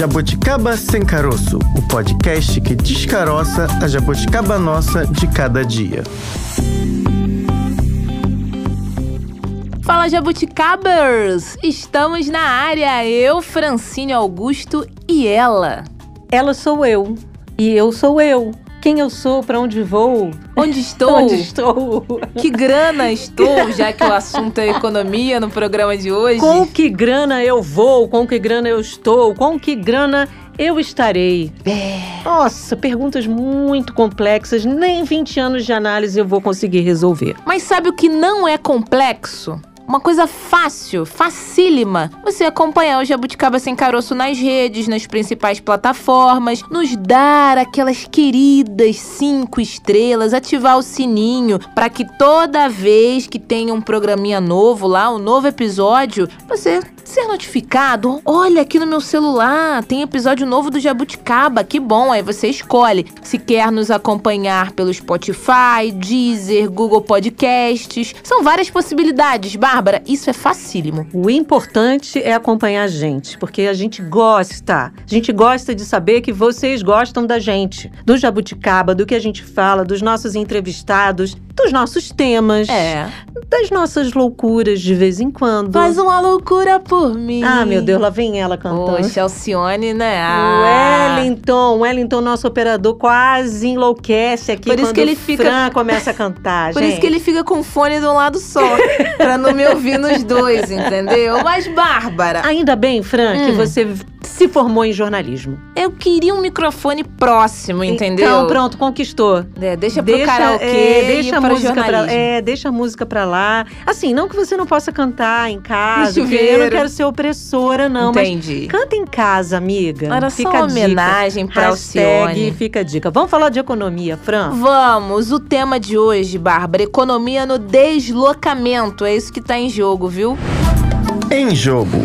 Jabuticaba Sem Caroço, o podcast que descaroça a jabuticaba nossa de cada dia. Fala Jabuticabers! Estamos na área, eu, Francine Augusto e ela. Ela sou eu e eu sou eu. Quem eu sou, para onde vou? Onde estou? Onde estou? Que grana estou, já que o assunto é economia no programa de hoje? Com que grana eu vou? Com que grana eu estou? Com que grana eu estarei? É. Nossa, perguntas muito complexas. Nem 20 anos de análise eu vou conseguir resolver. Mas sabe o que não é complexo? Uma coisa fácil, facílima. Você acompanhar o Jabuticaba Sem Caroço nas redes, nas principais plataformas, nos dar aquelas queridas cinco estrelas, ativar o sininho para que toda vez que tenha um programinha novo lá, um novo episódio, você ser notificado. Olha aqui no meu celular, tem episódio novo do Jabuticaba, que bom. Aí você escolhe se quer nos acompanhar pelo Spotify, Deezer, Google Podcasts. São várias possibilidades. Isso é facílimo. O importante é acompanhar a gente, porque a gente gosta. A gente gosta de saber que vocês gostam da gente, do Jabuticaba, do que a gente fala, dos nossos entrevistados, dos nossos temas, É. das nossas loucuras de vez em quando. Faz uma loucura por mim. Ah, meu Deus, lá vem ela cantando. Poxa, Alcione, né? O Ah. Wellington, o Wellington, nosso operador, quase enlouquece aqui Por isso que ele o fica- Fran começa a cantar, Por gente. isso que ele fica com fone de um lado só, pra não me ouvir nos dois, entendeu? Mas, Bárbara, Ainda bem, Fran, que Hum. você se formou em jornalismo. eu queria um microfone próximo, entendeu? Então, pronto, conquistou. É, deixa pro karaokê é, deixa a para música pra, é, deixa a música pra lá. Assim, não que você não possa cantar em casa, eu não quero ser opressora, não, mas Entendi. canta em casa, amiga. Era só fica uma a dica. homenagem pra Hashtag Alcione. fica a dica. Vamos falar de economia, Fran? Vamos, o tema de hoje, Bárbara, economia no deslocamento. É isso que tá em jogo, viu? Em jogo.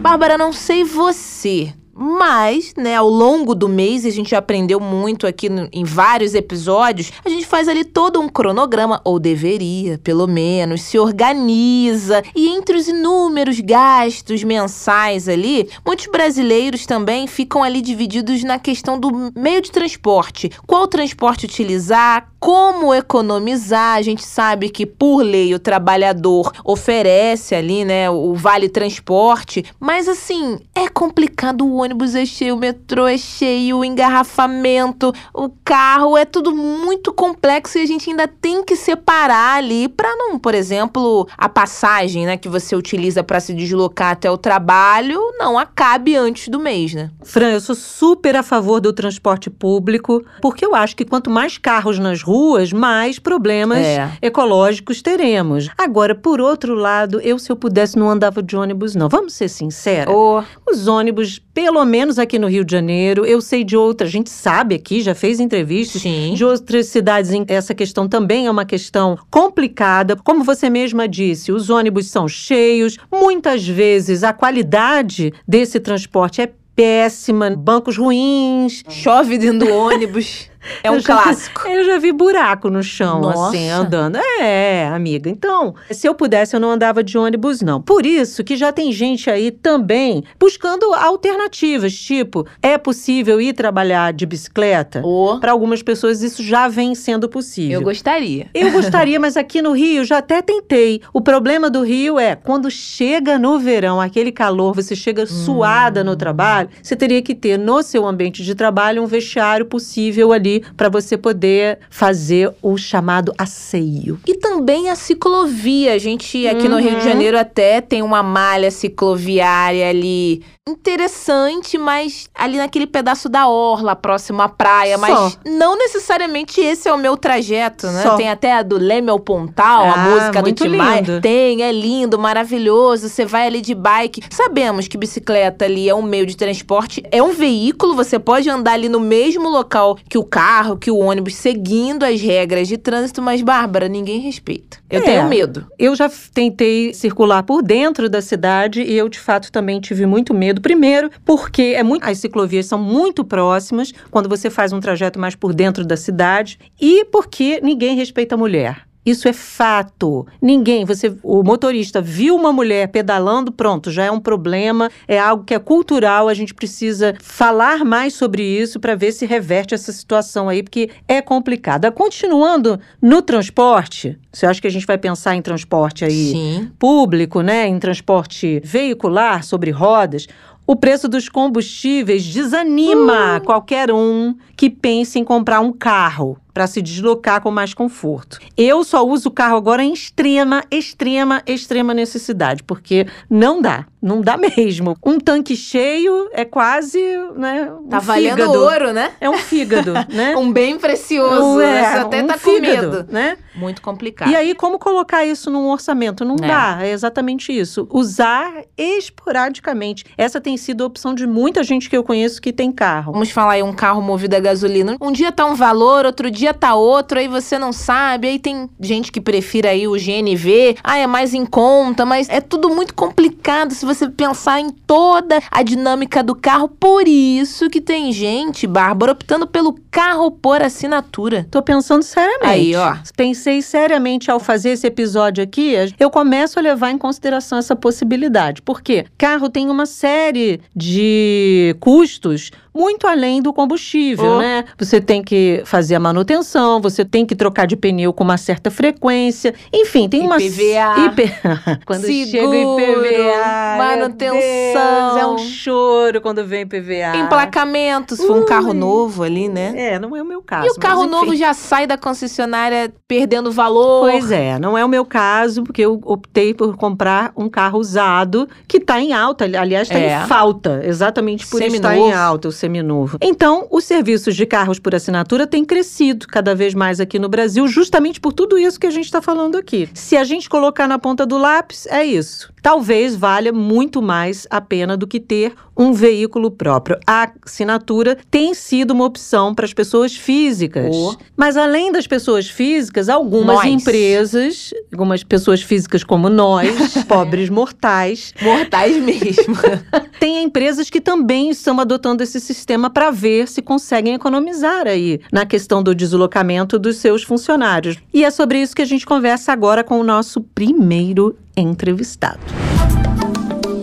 Bárbara, não sei você, mas, né, ao longo do mês, a gente aprendeu muito aqui no- em vários episódios, a gente faz ali todo um cronograma, ou deveria, pelo menos, se organiza, e entre os inúmeros gastos mensais ali, muitos brasileiros também ficam ali divididos na questão do meio de transporte. Qual transporte utilizar, como economizar, a gente sabe que, por lei, o trabalhador oferece ali, né, o vale transporte, mas assim, é complicado, o ônibus é cheio, o metrô é cheio, o engarrafamento, o carro, é tudo muito complexo e a gente ainda tem que separar ali para não, por exemplo, a passagem, né, que você utiliza para se deslocar até o trabalho não acabe antes do mês, né? Fran, eu sou super a favor do transporte público, porque eu acho que quanto mais carros nas ruas, mais problemas É. ecológicos teremos. Agora, por outro lado, eu, se eu pudesse, não andava de ônibus, não. Vamos ser sinceros. Ô, Os ônibus, pelo menos aqui no Rio de Janeiro, eu sei de outras, a gente sabe aqui, já fez entrevistas. sim. De outras cidades, em- essa questão também é uma questão complicada. Como você mesma disse, os ônibus são cheios, muitas vezes a qualidade desse transporte é péssima, bancos ruins. Chove dentro do ônibus. É um Eu já- clássico. Eu já vi buraco no chão, Nossa. assim, andando. É, amiga. Então, se eu pudesse, eu não andava de ônibus, não. Por isso que já tem gente aí também buscando alternativas, tipo, é possível ir trabalhar de bicicleta? Ô, Para algumas pessoas, isso já vem sendo possível. eu gostaria. Eu gostaria, mas aqui no Rio já até tentei. O problema do Rio é quando chega no verão, aquele calor, você chega suada no trabalho, você teria que ter no seu ambiente de trabalho um vestiário possível ali para você poder fazer o chamado asseio. E também a ciclovia. A gente aqui no Rio de Uhum. Janeiro até tem uma malha cicloviária ali interessante, mas ali naquele pedaço da orla, próximo à praia. Mas Só. não necessariamente esse é o meu trajeto, né? Só. Tem até a do Leme ao Pontal, a Ah, música do muito Tim Maia. Tem, é lindo, maravilhoso. Você vai ali de bike. Sabemos que bicicleta ali é um meio de transporte, é um veículo. Você pode andar ali no mesmo local que o carro, que o ônibus, seguindo as regras de trânsito, mas, Bárbara, ninguém respeita. Eu É. tenho medo. Eu já tentei circular por dentro da cidade e eu, de fato, também tive muito medo. Primeiro, porque é muito, as ciclovias são muito próximas quando você faz um trajeto mais por dentro da cidade e porque ninguém respeita a mulher. Isso é fato. Ninguém, você, o motorista viu uma mulher pedalando, pronto, já é um problema, é algo que é cultural, a gente precisa falar mais sobre isso para ver se reverte essa situação aí, porque é complicada. Continuando no transporte, você acha que a gente vai pensar em transporte aí Sim. público, né, em transporte veicular sobre rodas? O preço dos combustíveis desanima qualquer um que pense em comprar um carro para se deslocar com mais conforto. Eu só uso o carro agora em extrema, extrema, extrema necessidade, porque não dá, não dá mesmo. Um tanque cheio é quase, né, um Tá valendo fígado. ouro, né? É um fígado, né? Um bem precioso. é, né? Você até um tá com fígado, medo. né? Muito complicado. E aí, como colocar isso num orçamento? Não É. dá, é exatamente isso. Usar esporadicamente. Essa tem sido a opção de muita gente que eu conheço que tem carro. Vamos falar aí um carro movido a gasolina. Um dia tá um valor, outro dia tá outro, aí você não sabe. Aí tem gente que prefira aí o GNV. Ah, é mais em conta, mas é tudo muito complicado se você pensar em toda a dinâmica do carro. Por isso que tem gente, Bárbara, optando pelo carro por assinatura. Tô pensando seriamente. Aí, ó. Pensei seriamente ao fazer esse episódio aqui, eu começo a levar em consideração essa possibilidade. Porque carro tem uma série de custos muito além do combustível, Oh. né? Você tem que fazer a manutenção, você tem que trocar de pneu com uma certa frequência. Enfim, tem uma IPVA. IP... quando chega o Seguro, IPVA, manutenção. Deus, é um choro quando vem IPVA. Emplacamento, se for um carro Ui. novo ali, né? É, não é o meu caso. E o carro enfim. novo já sai da concessionária perdendo valor. Pois é, não é o meu caso, porque eu optei por comprar um carro usado que está em alta. ali- Aliás, está É. em falta, exatamente por estar Seminovo. em alta, o seminovo. Então, os serviços de carros por assinatura têm crescido cada vez mais aqui no Brasil, justamente por tudo isso que a gente está falando aqui. Se a gente colocar na ponta do lápis, é isso. Talvez valha muito mais a pena do que ter um veículo próprio. A assinatura tem sido uma opção para as pessoas físicas. Oh. Mas além das pessoas físicas, algumas Nós. empresas, algumas pessoas físicas como nós, pobres mortais, Mortais mesmo. tem empresas que também estão adotando esse sistema para ver se conseguem economizar aí na questão do deslocamento dos seus funcionários. E é sobre isso que a gente conversa agora com o nosso primeiro entrevistado.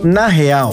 Na real,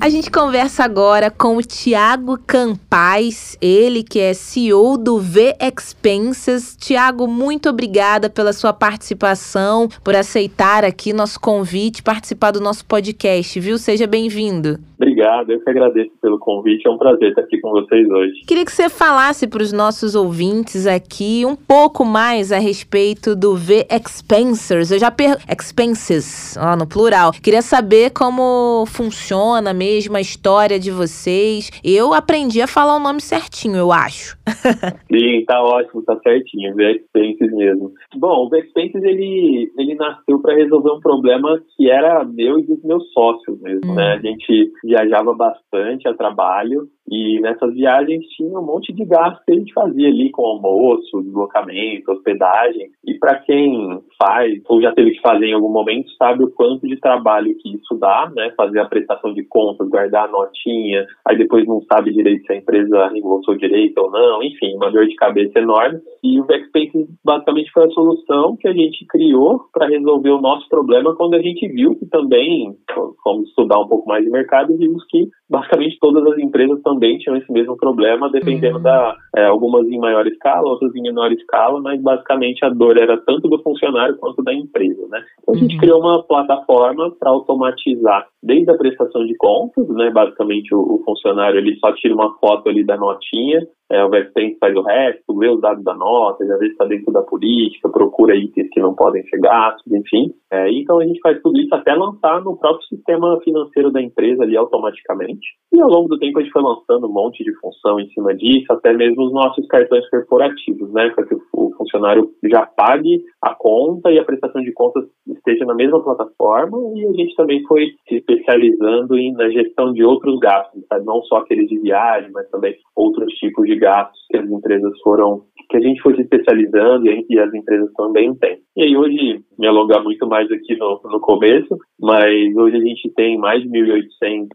A gente conversa agora com o Tiago Campaz, ele que é CEO do V Expenses. Tiago, muito obrigada pela sua participação, por aceitar aqui nosso convite, participar do nosso podcast, viu? Seja bem-vindo. Obrigado, eu que agradeço pelo convite. É um prazer estar aqui com vocês hoje. Queria que você falasse para os nossos ouvintes aqui um pouco mais a respeito do V Expensers. Eu já per... Expenses, ó, no plural. Queria saber como funciona mesmo a história de vocês. Eu aprendi a falar o nome certinho, eu acho. Sim, tá ótimo, tá certinho. V-Expenses mesmo. Bom, o V-Expenses ele, ele nasceu para resolver um problema que era meu e dos meus sócios mesmo, Hum. né? A gente viajava bastante a trabalho e nessas viagens tinha um monte de gastos que a gente fazia ali com almoço, deslocamento, hospedagem. E para quem faz ou já teve que fazer em algum momento, sabe o quanto de trabalho que isso dá, né? Fazer a prestação de contas, guardar a notinha, aí depois não sabe direito se a empresa reembolsou direito ou não, enfim, uma dor de cabeça enorme. E o Backspace basicamente foi a solução que a gente criou para resolver o nosso problema quando a gente viu que também, fomos estudar um pouco mais de mercado vimos que basicamente todas as empresas também tinham esse mesmo problema, dependendo Uhum. da, é, algumas em maior escala, outras em menor escala, mas basicamente a dor era tanto do funcionário quanto da empresa, né? Então a gente Uhum. criou uma plataforma para automatizar desde a prestação de contas, né? Basicamente o, o funcionário ele só tira uma foto ali da notinha, é, o Vertente faz o resto, lê os dados da nota, já vê se está dentro da política, procura itens que não podem ser gastos, enfim. É, então a gente faz tudo isso até lançar no próprio sistema financeiro da empresa ali automaticamente. E ao longo do tempo a gente foi lançando um monte de função em cima disso, até mesmo os nossos cartões corporativos, né? O, o funcionário já pague a conta e a prestação de contas esteja na mesma plataforma. E a gente também foi se especializando em, na gestão de outros gastos, sabe? não só aqueles de viagem, mas também outros tipos de gastos que as empresas foram que a gente foi se especializando e as empresas também têm. E aí hoje, me alongar muito mais aqui no, no começo, mas hoje a gente tem mais de 1.800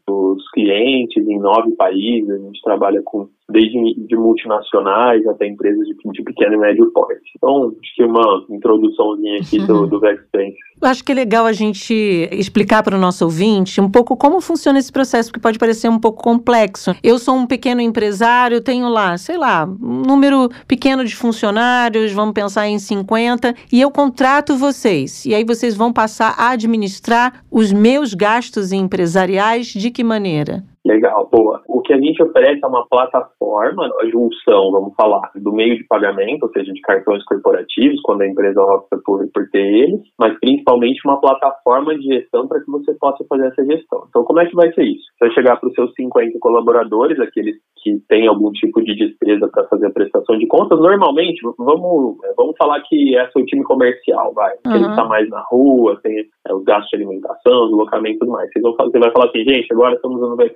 clientes em nove países, a gente trabalha com desde de multinacionais até empresas de, de pequeno e médio porte. Então, acho que uma introduçãozinha aqui do, do Vexpense. Eu acho que é legal a gente explicar para o nosso ouvinte um pouco como funciona esse processo, porque pode parecer um pouco complexo. Eu sou um pequeno empresário, tenho lá, sei lá, um número pequeno de funcionários, vamos pensar em 50, e eu contrato vocês. E aí vocês vão passar a administrar os meus gastos empresariais de que maneira? Legal, boa. O que a gente oferece é uma plataforma, a junção, vamos falar, do meio de pagamento, ou seja, de cartões corporativos, quando a empresa opta por, por ter eles, mas principalmente uma plataforma de gestão para que você possa fazer essa gestão. Então, como é que vai ser isso? Você vai chegar para os seus 50 colaboradores, aqueles que têm algum tipo de despesa para fazer a prestação de contas, normalmente, vamos, vamos falar que é seu time comercial, vai, uhum. ele está mais na rua, tem é, os gastos de alimentação, deslocamento e tudo mais. Vão, você vai falar assim, gente, agora estamos usando o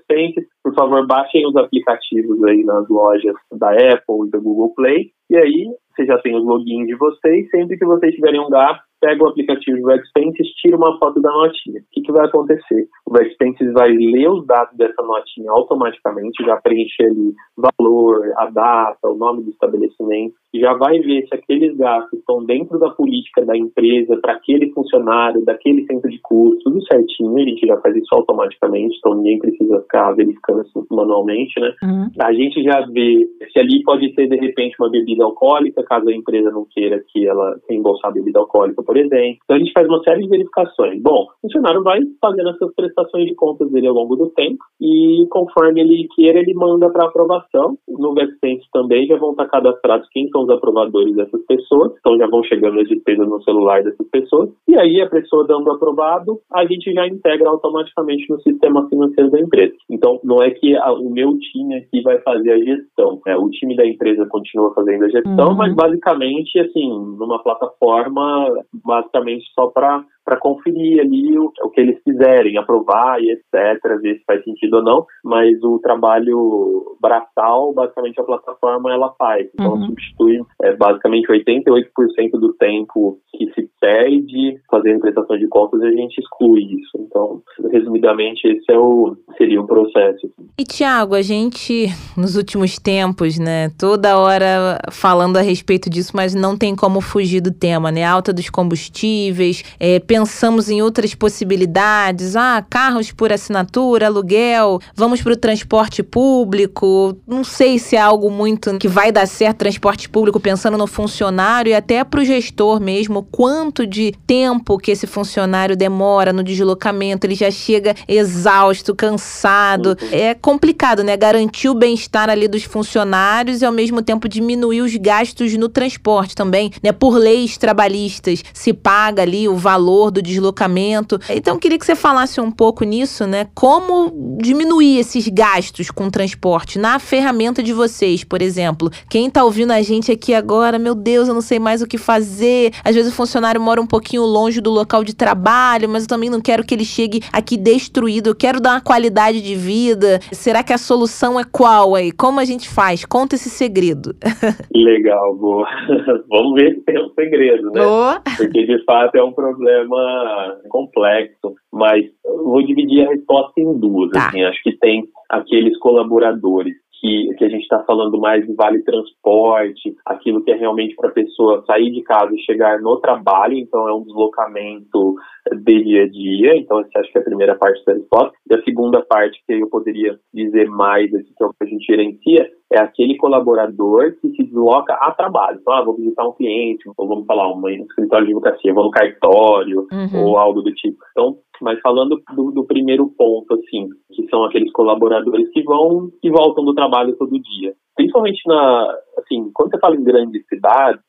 por favor, baixem os aplicativos aí nas lojas da Apple e da Google Play. E aí, você já tem os logins de vocês. Sempre que vocês tiverem um gasto, pega o aplicativo do Expenses, tira uma foto da notinha. O que, que vai acontecer? O Expenses vai ler os dados dessa notinha automaticamente, já preenche ali valor, a data, o nome do estabelecimento, já vai ver se aqueles gastos estão dentro da política da empresa, para aquele funcionário, daquele centro de custos, tudo certinho, a gente já faz isso automaticamente, então ninguém precisa ficar verificando isso manualmente, né? Uhum. A gente já vê se ali pode ser, de repente, uma bebida alcoólica, caso a empresa não queira que ela reembolsar a bebida alcoólica por exemplo. Então a gente faz uma série de verificações. Bom, o funcionário vai fazendo essas prestações de contas dele ao longo do tempo e conforme ele queira, ele manda para aprovação. No VexSense também já vão estar cadastrados quem são os aprovadores dessas pessoas, então já vão chegando as despesas no celular dessas pessoas. E aí a pessoa dando aprovado, a gente já integra automaticamente no sistema financeiro da empresa. Então não é que a, o meu time aqui vai fazer a gestão, né? o time da empresa continua fazendo a gestão, uhum. mas basicamente assim, numa plataforma basicamente só para para conferir ali o, o, que eles quiserem, aprovar e etc, ver se faz sentido ou não, mas o trabalho braçal, basicamente a plataforma ela faz, então uhum. substitui é, basicamente 88% do tempo que se perde fazendo prestação de contas e a gente exclui isso. Então, resumidamente, esse é o, seria o processo. E Tiago, a gente, nos últimos tempos, né, toda hora falando a respeito disso, mas não tem como fugir do tema, né, alta dos combustíveis, é, pensamos em outras possibilidades, ah, carros por assinatura, aluguel, vamos para o transporte público. Não sei se é algo muito que vai dar certo transporte público pensando no funcionário e até para o gestor mesmo, quanto de tempo que esse funcionário demora no deslocamento, ele já chega exausto, cansado. É complicado, né? Garantir o bem-estar ali dos funcionários e ao mesmo tempo diminuir os gastos no transporte também, né? Por leis trabalhistas, se paga ali o valor do deslocamento. Então, queria que você falasse um pouco nisso, né? Como diminuir esses gastos com transporte na ferramenta de vocês, por exemplo. Quem tá ouvindo a gente aqui agora, meu Deus, eu não sei mais o que fazer. Às vezes o funcionário mora um pouquinho longe do local de trabalho, mas eu também não quero que ele chegue aqui destruído. Eu quero dar uma qualidade de vida. Será que a solução é qual aí? Como a gente faz? Conta esse segredo. Legal, boa. Vamos ver se tem um segredo, né? Boa. Porque de fato é um problema tema complexo, mas vou dividir a resposta em duas. Tá. Assim, acho que tem aqueles colaboradores que, que a gente está falando mais de vale transporte, aquilo que é realmente para a pessoa sair de casa e chegar no trabalho, então é um deslocamento de dia a dia, então essa acho que é a primeira parte da resposta. E a segunda parte que eu poderia dizer mais, aqui, que é o que a gente gerencia, é aquele colaborador que se desloca a trabalho. Então, ah, vou visitar um cliente, ou vamos falar, um escritório de advocacia, vou no cartório, uhum. ou algo do tipo. Então, mas falando do, do, primeiro ponto, assim, que são aqueles colaboradores que vão e voltam do trabalho todo dia. Principalmente na, assim, quando você fala em grandes cidades,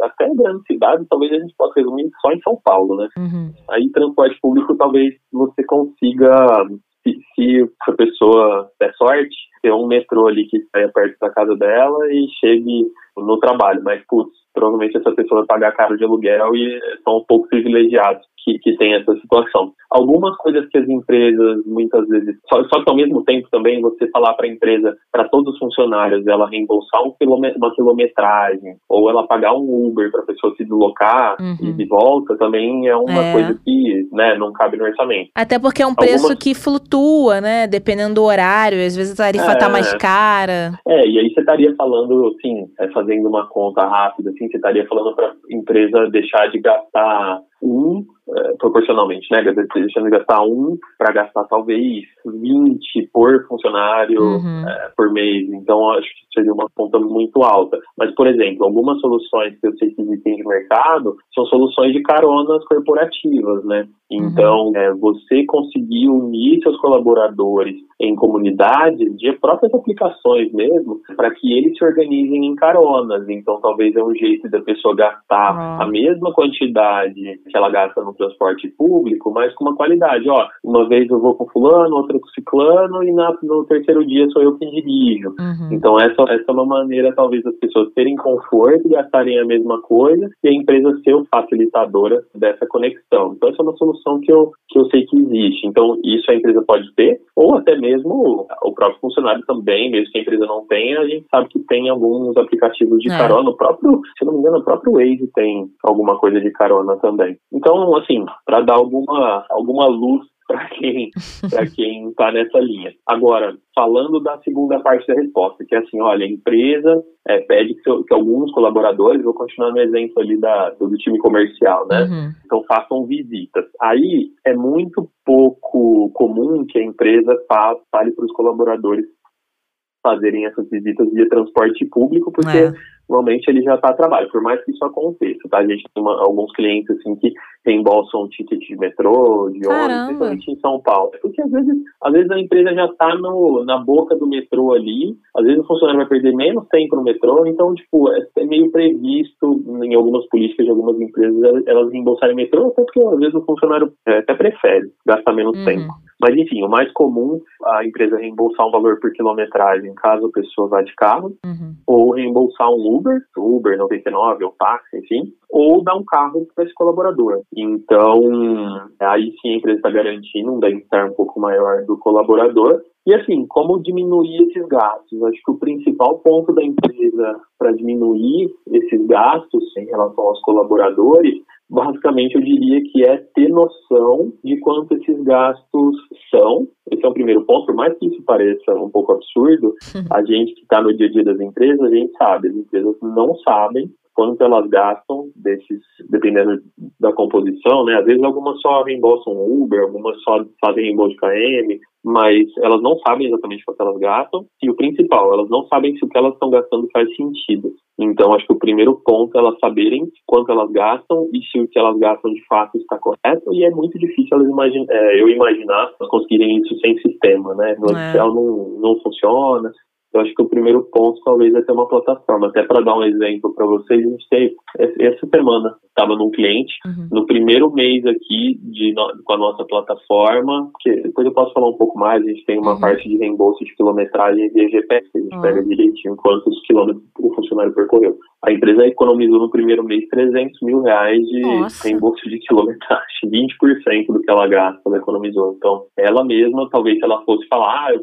até grandes cidades, talvez a gente possa resumir só em São Paulo, né? Uhum. Aí transporte público talvez você consiga se, se a pessoa der sorte, ter um metrô ali que saia perto da casa dela e chegue no trabalho. Mas, putz, provavelmente essa pessoa vai pagar caro de aluguel e são um pouco privilegiados que, que tem essa situação. Algumas coisas que as empresas muitas vezes, só, só que ao mesmo tempo também você falar para a empresa, para todos os funcionários, ela reembolsar um uma quilometragem ou ela pagar um Uber para a pessoa se deslocar uhum. e de volta também é uma é. coisa que né, não cabe no orçamento. Até porque é um preço Algumas... que flutua, né? Dependendo do horário, às vezes a tarifa é, tá mais cara. É, e aí você estaria falando, assim, é, fazendo uma conta rápida, assim, você estaria falando para a empresa deixar de gastar um é, proporcionalmente, né? Deixando de gastar um para gastar talvez 20 por funcionário uhum. é, por mês. Então, acho que seria uma conta muito alta. Mas, por exemplo, algumas soluções que eu sei que existem de mercado são soluções de caronas corporativas, né? Então, uhum. é, você conseguir unir seus colaboradores em comunidades de próprias aplicações mesmo, para que eles se organizem em caronas. Então, talvez é um jeito da pessoa gastar uhum. a mesma quantidade que ela gasta no transporte público, mas com uma qualidade. Ó, uma vez eu vou com fulano, outra com ciclano, e na, no terceiro dia sou eu que dirijo. Uhum. Então, essa, essa é uma maneira, talvez, das pessoas terem conforto, gastarem a mesma coisa, e a empresa ser o facilitadora dessa conexão. Então, essa é uma solução que eu, que eu sei que existe. Então, isso a empresa pode ter, ou até mesmo o próprio funcionário também, mesmo que a empresa não tenha, a gente sabe que tem alguns aplicativos de é. carona. O próprio, se não me engano, o próprio Waze tem alguma coisa de carona também. Então, assim, para dar alguma, alguma luz para quem para quem está nessa linha. Agora, falando da segunda parte da resposta, que é assim, olha, a empresa é, pede que, que, alguns colaboradores, vou continuar no exemplo ali da, do time comercial, né? Uhum. Então façam visitas. Aí é muito pouco comum que a empresa fale para os colaboradores fazerem essas visitas via transporte público, porque é normalmente ele já está a trabalho, por mais que isso aconteça, tá? A gente tem uma, alguns clientes, assim, que reembolsam um ticket de metrô, de ônibus, principalmente em São Paulo. Porque às vezes, às vezes a empresa já está na boca do metrô ali, às vezes o funcionário vai perder menos tempo no metrô, então, tipo, é, é meio previsto em algumas políticas de algumas empresas elas reembolsarem metrô, até porque às vezes o funcionário é, até prefere gastar menos uhum. tempo. Mas enfim, o mais comum a empresa reembolsar um valor por quilometragem caso a pessoa vá de carro, uhum. ou reembolsar um Uber, Uber 99 ou táxi, enfim, ou dar um carro para esse colaborador. Então, aí sim a empresa está garantindo um bem-estar um pouco maior do colaborador. E assim, como diminuir esses gastos? Acho que o principal ponto da empresa para diminuir esses gastos em relação aos colaboradores basicamente eu diria que é ter noção de quanto esses gastos são. Esse é o primeiro ponto, por mais que isso pareça um pouco absurdo, a gente que está no dia a dia das empresas, a gente sabe, as empresas não sabem quanto elas gastam desses, dependendo da composição, né? Às vezes algumas só reembolsam Uber, algumas só fazem reembolso de KM, mas elas não sabem exatamente quanto elas gastam. E o principal, elas não sabem se o que elas estão gastando faz sentido. Então, acho que o primeiro ponto é elas saberem quanto elas gastam e se o que elas gastam de fato está correto. E é muito difícil elas imagin é, eu imaginar elas conseguirem isso sem sistema, né? No é. Excel não, não funciona. Eu acho que o primeiro ponto talvez é ter uma plataforma. Até para dar um exemplo para vocês, a gente essa semana estava num cliente uhum. no primeiro mês aqui de com a nossa plataforma, que depois eu posso falar um pouco mais. A gente tem uma uhum. parte de reembolso de quilometragem via GPS, a gente uhum. pega direitinho quantos quilômetros o funcionário percorreu. A empresa economizou no primeiro mês 300 mil reais de Nossa. reembolso de quilometragem, 20% do que ela gasta, ela economizou. Então, ela mesma, talvez se ela fosse falar, ah,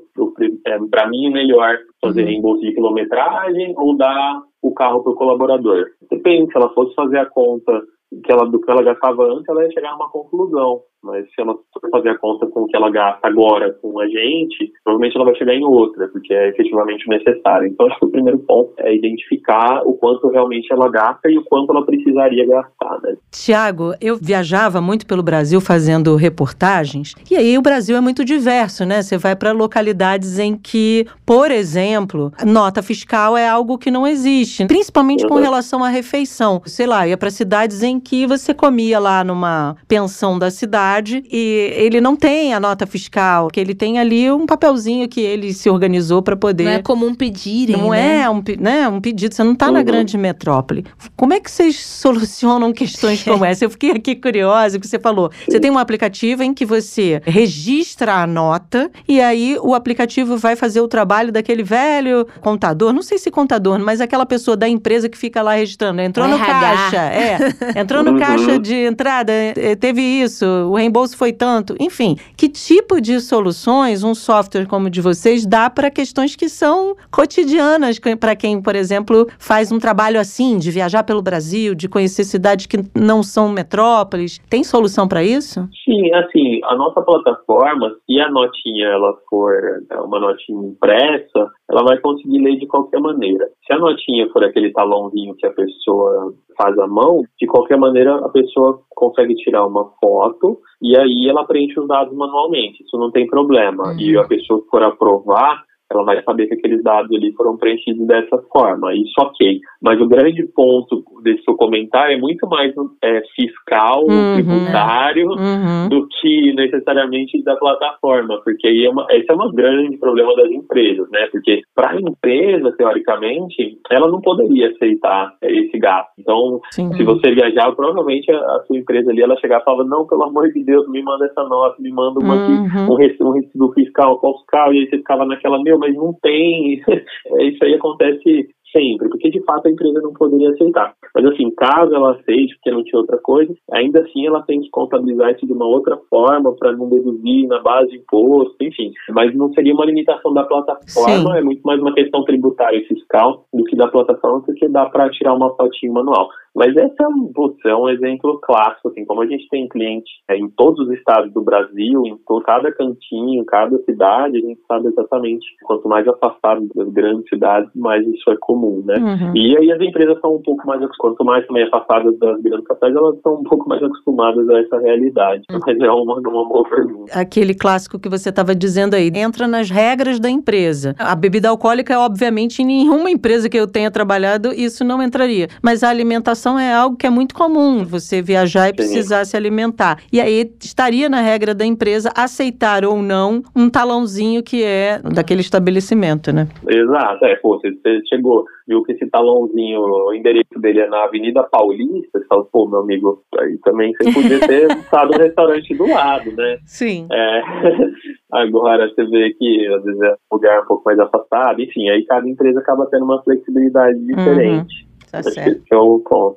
é, para mim é melhor fazer uhum. reembolso de quilometragem ou dar o carro para o colaborador. Depende, se ela fosse fazer a conta que ela, do que ela gastava antes, ela ia chegar a uma conclusão. Mas se ela for fazer a conta com o que ela gasta agora com a gente, provavelmente ela vai chegar em outra, porque é efetivamente necessário. Então, acho que o primeiro ponto é identificar o quanto realmente ela gasta e o quanto ela precisaria gastar. Né? Tiago, eu viajava muito pelo Brasil fazendo reportagens, e aí o Brasil é muito diverso, né? Você vai para localidades em que, por exemplo, nota fiscal é algo que não existe, principalmente uhum. com relação à refeição. Sei lá, ia para cidades em que você comia lá numa pensão da cidade atividade e ele não tem a nota fiscal, que ele tem ali um papelzinho que ele se organizou para poder. Não é comum pedirem. Não né? é um, né, um pedido, você não está uhum. na grande metrópole. Como é que vocês solucionam questões como essa? Eu fiquei aqui curiosa, porque você falou, você tem um aplicativo em que você registra a nota e aí o aplicativo vai fazer o trabalho daquele velho contador, não sei se contador, mas aquela pessoa da empresa que fica lá registrando. Entrou no caixa, é. Entrou no uhum. caixa de entrada, é, teve isso, o reembolso foi tanto. Enfim, que tipo de soluções um software como o de vocês dá para questões que são cotidianas para quem, por exemplo, faz um trabalho assim, de viajar pelo Brasil, de conhecer cidades que não são metrópoles? Tem solução para isso? Sim, assim, a nossa plataforma, se a notinha ela for uma notinha impressa, ela vai conseguir ler de qualquer maneira. Se a notinha for aquele talãozinho que a pessoa faz à mão, de qualquer maneira a pessoa consegue tirar uma foto e aí ela preenche os dados manualmente. Isso não tem problema. Uhum. E a pessoa que for aprovar, ela vai saber que aqueles dados ali foram preenchidos dessa forma. Isso ok. Mas o grande ponto desse seu comentário é muito mais é, fiscal, uhum, tributário, uhum. do que necessariamente da plataforma, porque aí é uma, esse é um grande problema das empresas, né? Porque para a empresa, teoricamente, ela não poderia aceitar esse gasto. Então, Sim. se você viajar, provavelmente a, a, sua empresa ali, ela chegar e falava, não, pelo amor de Deus, me manda essa nota, me manda uma uhum. um, recibo, um recibo fiscal, fiscal, e aí você ficava naquela, meu, mas não tem. Isso aí acontece sempre, porque de fato a empresa não poderia aceitar. Mas assim, caso ela aceite, porque não tinha outra coisa, ainda assim ela tem que contabilizar isso de uma outra forma para não deduzir na base de imposto, enfim. Mas não seria uma limitação da plataforma, Sim. é muito mais uma questão tributária e fiscal do que da plataforma, porque dá para tirar uma fotinha manual. Mas esse é um, putz, é um exemplo clássico, assim, como a gente tem cliente é, em todos os estados do Brasil, em cada cantinho, cada cidade, a gente sabe exatamente quanto mais afastado das grandes cidades, mais isso é comum, né? Uhum. E aí as empresas estão um pouco mais, quanto mais também afastadas das grandes capitais, elas estão um pouco mais acostumadas a essa realidade. Uhum. Mas é uma, uma boa pergunta. Aquele clássico que você estava dizendo aí, entra nas regras da empresa. A bebida alcoólica, obviamente, em nenhuma empresa que eu tenha trabalhado, isso não entraria. Mas a alimentação alimentação é algo que é muito comum, você viajar e precisar Sim. se alimentar. E aí estaria na regra da empresa aceitar ou não um talãozinho que é daquele estabelecimento, né? Exato, é, pô, você chegou, viu que esse talãozinho, o endereço dele é na Avenida Paulista, você fala, pô, meu amigo, aí também você podia ter estado no restaurante do lado, né? Sim. É, agora você vê que às vezes é um lugar um pouco mais afastado, enfim, aí cada empresa acaba tendo uma flexibilidade uhum. diferente. Uhum. Tá certo. É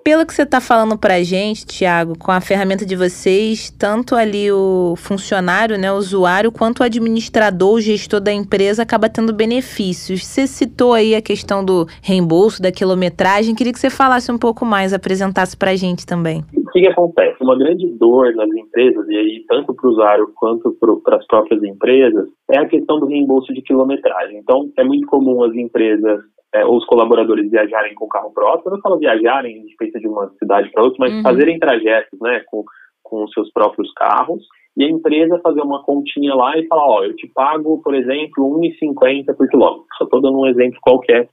Pelo que você está falando pra gente, Tiago, com a ferramenta de vocês, tanto ali o funcionário, né, o usuário, quanto o administrador, o gestor da empresa acaba tendo benefícios. Você citou aí a questão do reembolso, da quilometragem. Queria que você falasse um pouco mais, apresentasse pra gente também. O que, que acontece? Uma grande dor nas empresas, e aí tanto para o usuário quanto para as próprias empresas, é a questão do reembolso de quilometragem. Então, é muito comum as empresas é, os colaboradores viajarem com carro próprio, não falo viajarem de de uma cidade para outra, mas uhum. fazerem trajetos né, com, com os seus próprios carros e a empresa fazer uma continha lá e falar, ó, eu te pago, por exemplo, 1,50 por quilômetro. Só estou dando um exemplo qualquer.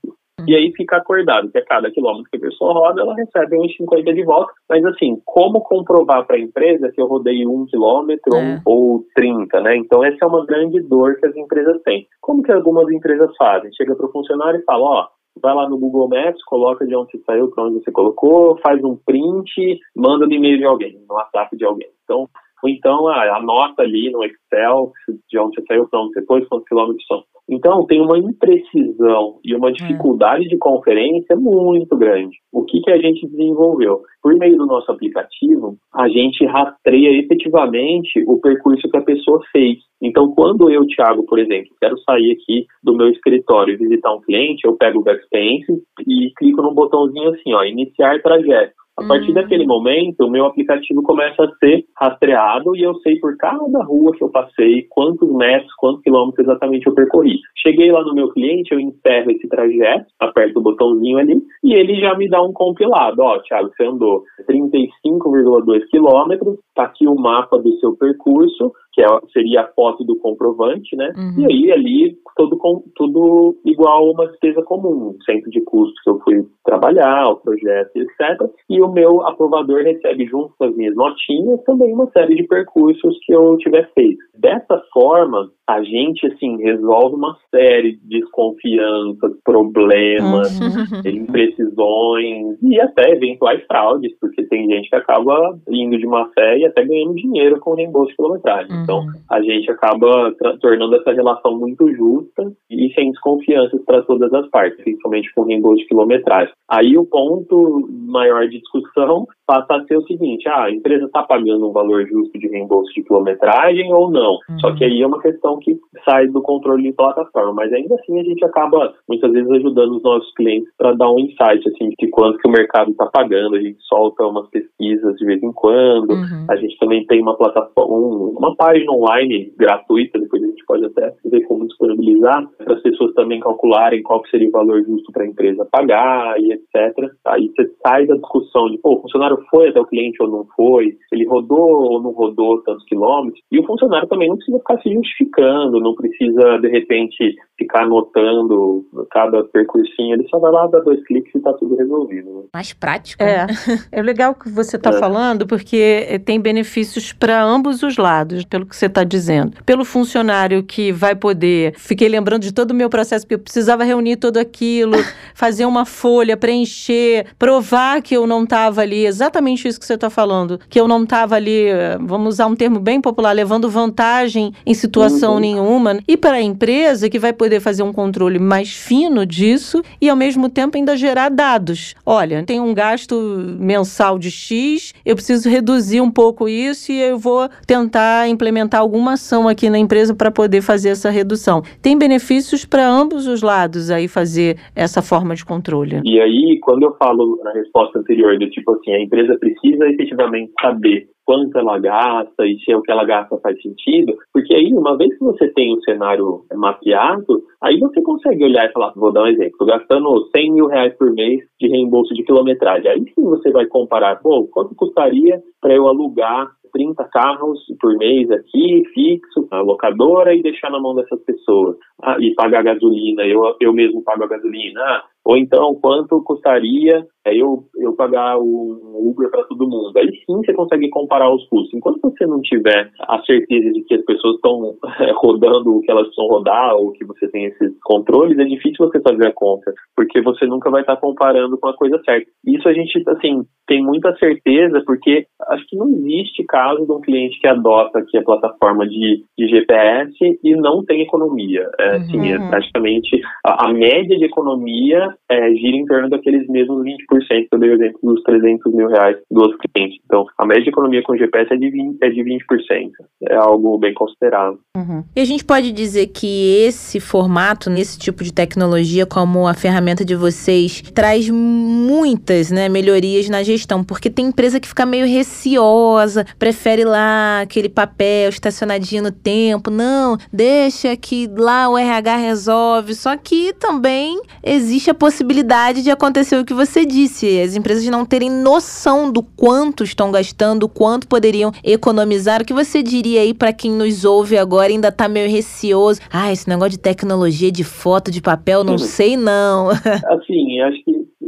E aí fica acordado que a cada quilômetro que a pessoa roda, ela recebe 1,50 de volta. Mas assim, como comprovar para a empresa que eu rodei um quilômetro é. ou 30, né? Então essa é uma grande dor que as empresas têm. Como que algumas empresas fazem? Chega para o funcionário e fala, ó, vai lá no Google Maps, coloca de onde você saiu, para onde você colocou, faz um print, manda no e-mail de alguém, no WhatsApp de alguém. Então, ou então ah, anota ali no Excel de onde você saiu, para onde você foi, quantos quilômetros são. Então, tem uma imprecisão e uma dificuldade de conferência muito grande. O que, que a gente desenvolveu? Por meio do nosso aplicativo, a gente rastreia efetivamente o percurso que a pessoa fez. Então, quando eu, Thiago, por exemplo, quero sair aqui do meu escritório e visitar um cliente, eu pego o Backspace e clico no botãozinho assim, ó, iniciar trajeto. A partir hum. daquele momento, o meu aplicativo começa a ser rastreado e eu sei por cada rua que eu passei, quantos metros, quantos quilômetros exatamente eu percorri. Cheguei lá no meu cliente, eu encerro esse trajeto, aperto o botãozinho ali e ele já me dá um compilado. Ó, Thiago, você andou 35,2 quilômetros, tá aqui o mapa do seu percurso, que é, seria a foto do comprovante, né? Uhum. E aí ali tudo, tudo igual a uma despesa comum, centro de custos que eu fui trabalhar, o projeto, etc. E o meu aprovador recebe junto com as minhas notinhas também uma série de percursos que eu tiver feito. Dessa forma, a gente assim resolve uma série de desconfianças, problemas, uhum. imprecisões e até eventuais fraudes, porque tem gente que acaba indo de má fé e até ganhando dinheiro com o reembolso de quilometragem. Uhum. Então, a gente acaba tornando essa relação muito justa e sem desconfianças para todas as partes, principalmente com o reembolso de quilometragem. Aí o ponto maior de discussão passa a ser o seguinte: ah, a empresa está pagando um valor justo de reembolso de quilometragem ou não? Uhum. Só que aí é uma questão que sai do controle de plataforma, mas ainda assim a gente acaba muitas vezes ajudando os nossos clientes para dar um insight assim de quanto que o mercado está pagando. A gente solta umas pesquisas de vez em quando. Uhum. A gente também tem uma plataforma, uma página online gratuita. Depois a gente pode até ver como disponibilizar para as pessoas também calcularem qual que seria o valor justo para a empresa pagar e etc. Aí você sai da discussão de pô, o funcionário foi até o cliente ou não foi, ele rodou ou não rodou tantos quilômetros. E o funcionário também não precisa ficar se justificando, não precisa de repente ficar anotando cada percursinho, ele só vai lá, dá dois cliques e está tudo resolvido. Né? Mais prático. É, né? é legal que você está é. falando, porque tem benefícios para ambos os lados, pelo que você está dizendo. Pelo funcionário que vai poder, fiquei lembrando de todo o meu processo, porque eu precisava reunir tudo aquilo, fazer uma folha, preencher, provar que eu não estava ali, exatamente isso que você está falando, que eu não estava ali, vamos usar um termo bem popular, levando vantagem em situação uhum. nenhuma. E para a empresa que vai poder poder fazer um controle mais fino disso e, ao mesmo tempo, ainda gerar dados. Olha, tem um gasto mensal de X, eu preciso reduzir um pouco isso e eu vou tentar implementar alguma ação aqui na empresa para poder fazer essa redução. Tem benefícios para ambos os lados aí fazer essa forma de controle. E aí, quando eu falo na resposta anterior, do tipo assim, a empresa precisa efetivamente saber quanto ela gasta e se é o que ela gasta faz sentido, porque aí, uma vez que você tem o um cenário mapeado, aí você consegue olhar e falar, vou dar um exemplo, estou gastando 100 mil reais por mês de reembolso de quilometragem. Aí sim você vai comparar, pô, quanto custaria para eu alugar 30 carros por mês aqui, fixo, na locadora, e deixar na mão dessas pessoas. Ah, e pagar gasolina, eu, eu mesmo pago a gasolina. Ah, ou então, quanto custaria é, eu, eu pagar um Uber para todo mundo? Aí sim você consegue comparar os custos. Enquanto você não tiver a certeza de que as pessoas estão é, rodando o que elas precisam rodar, ou que você tem esses controles, é difícil você fazer a conta, porque você nunca vai estar comparando com a coisa certa. Isso a gente, assim, tem muita certeza, porque acho que não existe caso de um cliente que adota aqui a plataforma de, de GPS e não tem economia. É, uhum. é praticamente a, a média de economia é, gira em torno daqueles mesmos 20%, que eu dei o exemplo dos 300 mil reais do outro cliente. Então, a média de economia com GPS é de 20%. É, de 20%. é algo bem considerável. Uhum. E a gente pode dizer que esse formato, nesse tipo de tecnologia, como a ferramenta de vocês, traz muitas né, melhorias na gestão, porque tem empresa que fica meio receosa, prefere lá aquele papel estacionadinho no tempo. Não, deixa que lá o RH resolve. Só que também existe a possibilidade de acontecer o que você disse, as empresas não terem noção do quanto estão gastando, quanto poderiam economizar. O que você diria aí para quem nos ouve agora ainda tá meio receoso? Ah, esse negócio de tecnologia, de foto, de papel, não sei não. Assim, acho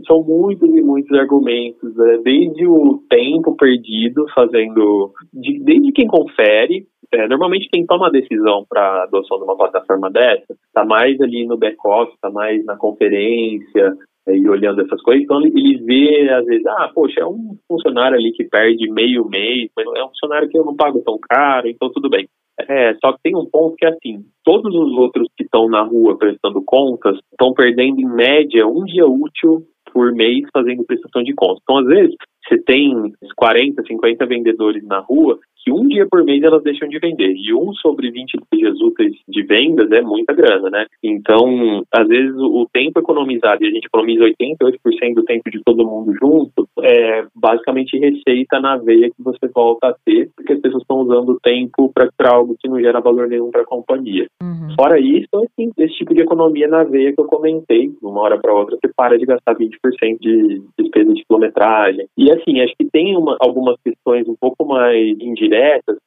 são muitos e muitos argumentos, né? desde o tempo perdido fazendo, de, desde quem confere, é, normalmente quem toma a decisão para adoção de uma plataforma dessa está mais ali no back-office, está mais na conferência é, e olhando essas coisas. Então ele vê, às vezes, ah, poxa, é um funcionário ali que perde meio mês, mas é um funcionário que eu não pago tão caro, então tudo bem. É, só que tem um ponto que é assim, todos os outros que estão na rua prestando contas estão perdendo em média um dia útil por mês fazendo prestação de contas. Então, às vezes, você tem 40, 50 vendedores na rua que um dia por mês elas deixam de vender. E um sobre 20 dias úteis de vendas é muita grana, né? Então, às vezes, o tempo economizado, e a gente economiza 88% do tempo de todo mundo junto, é basicamente receita na veia que você volta a ter, porque as pessoas estão usando o tempo para algo que não gera valor nenhum para a companhia. Uhum. Fora isso, assim, esse tipo de economia na veia que eu comentei, de uma hora para outra, você para de gastar 20% de despesa de quilometragem. E assim, acho que tem uma, algumas questões um pouco mais indiretas,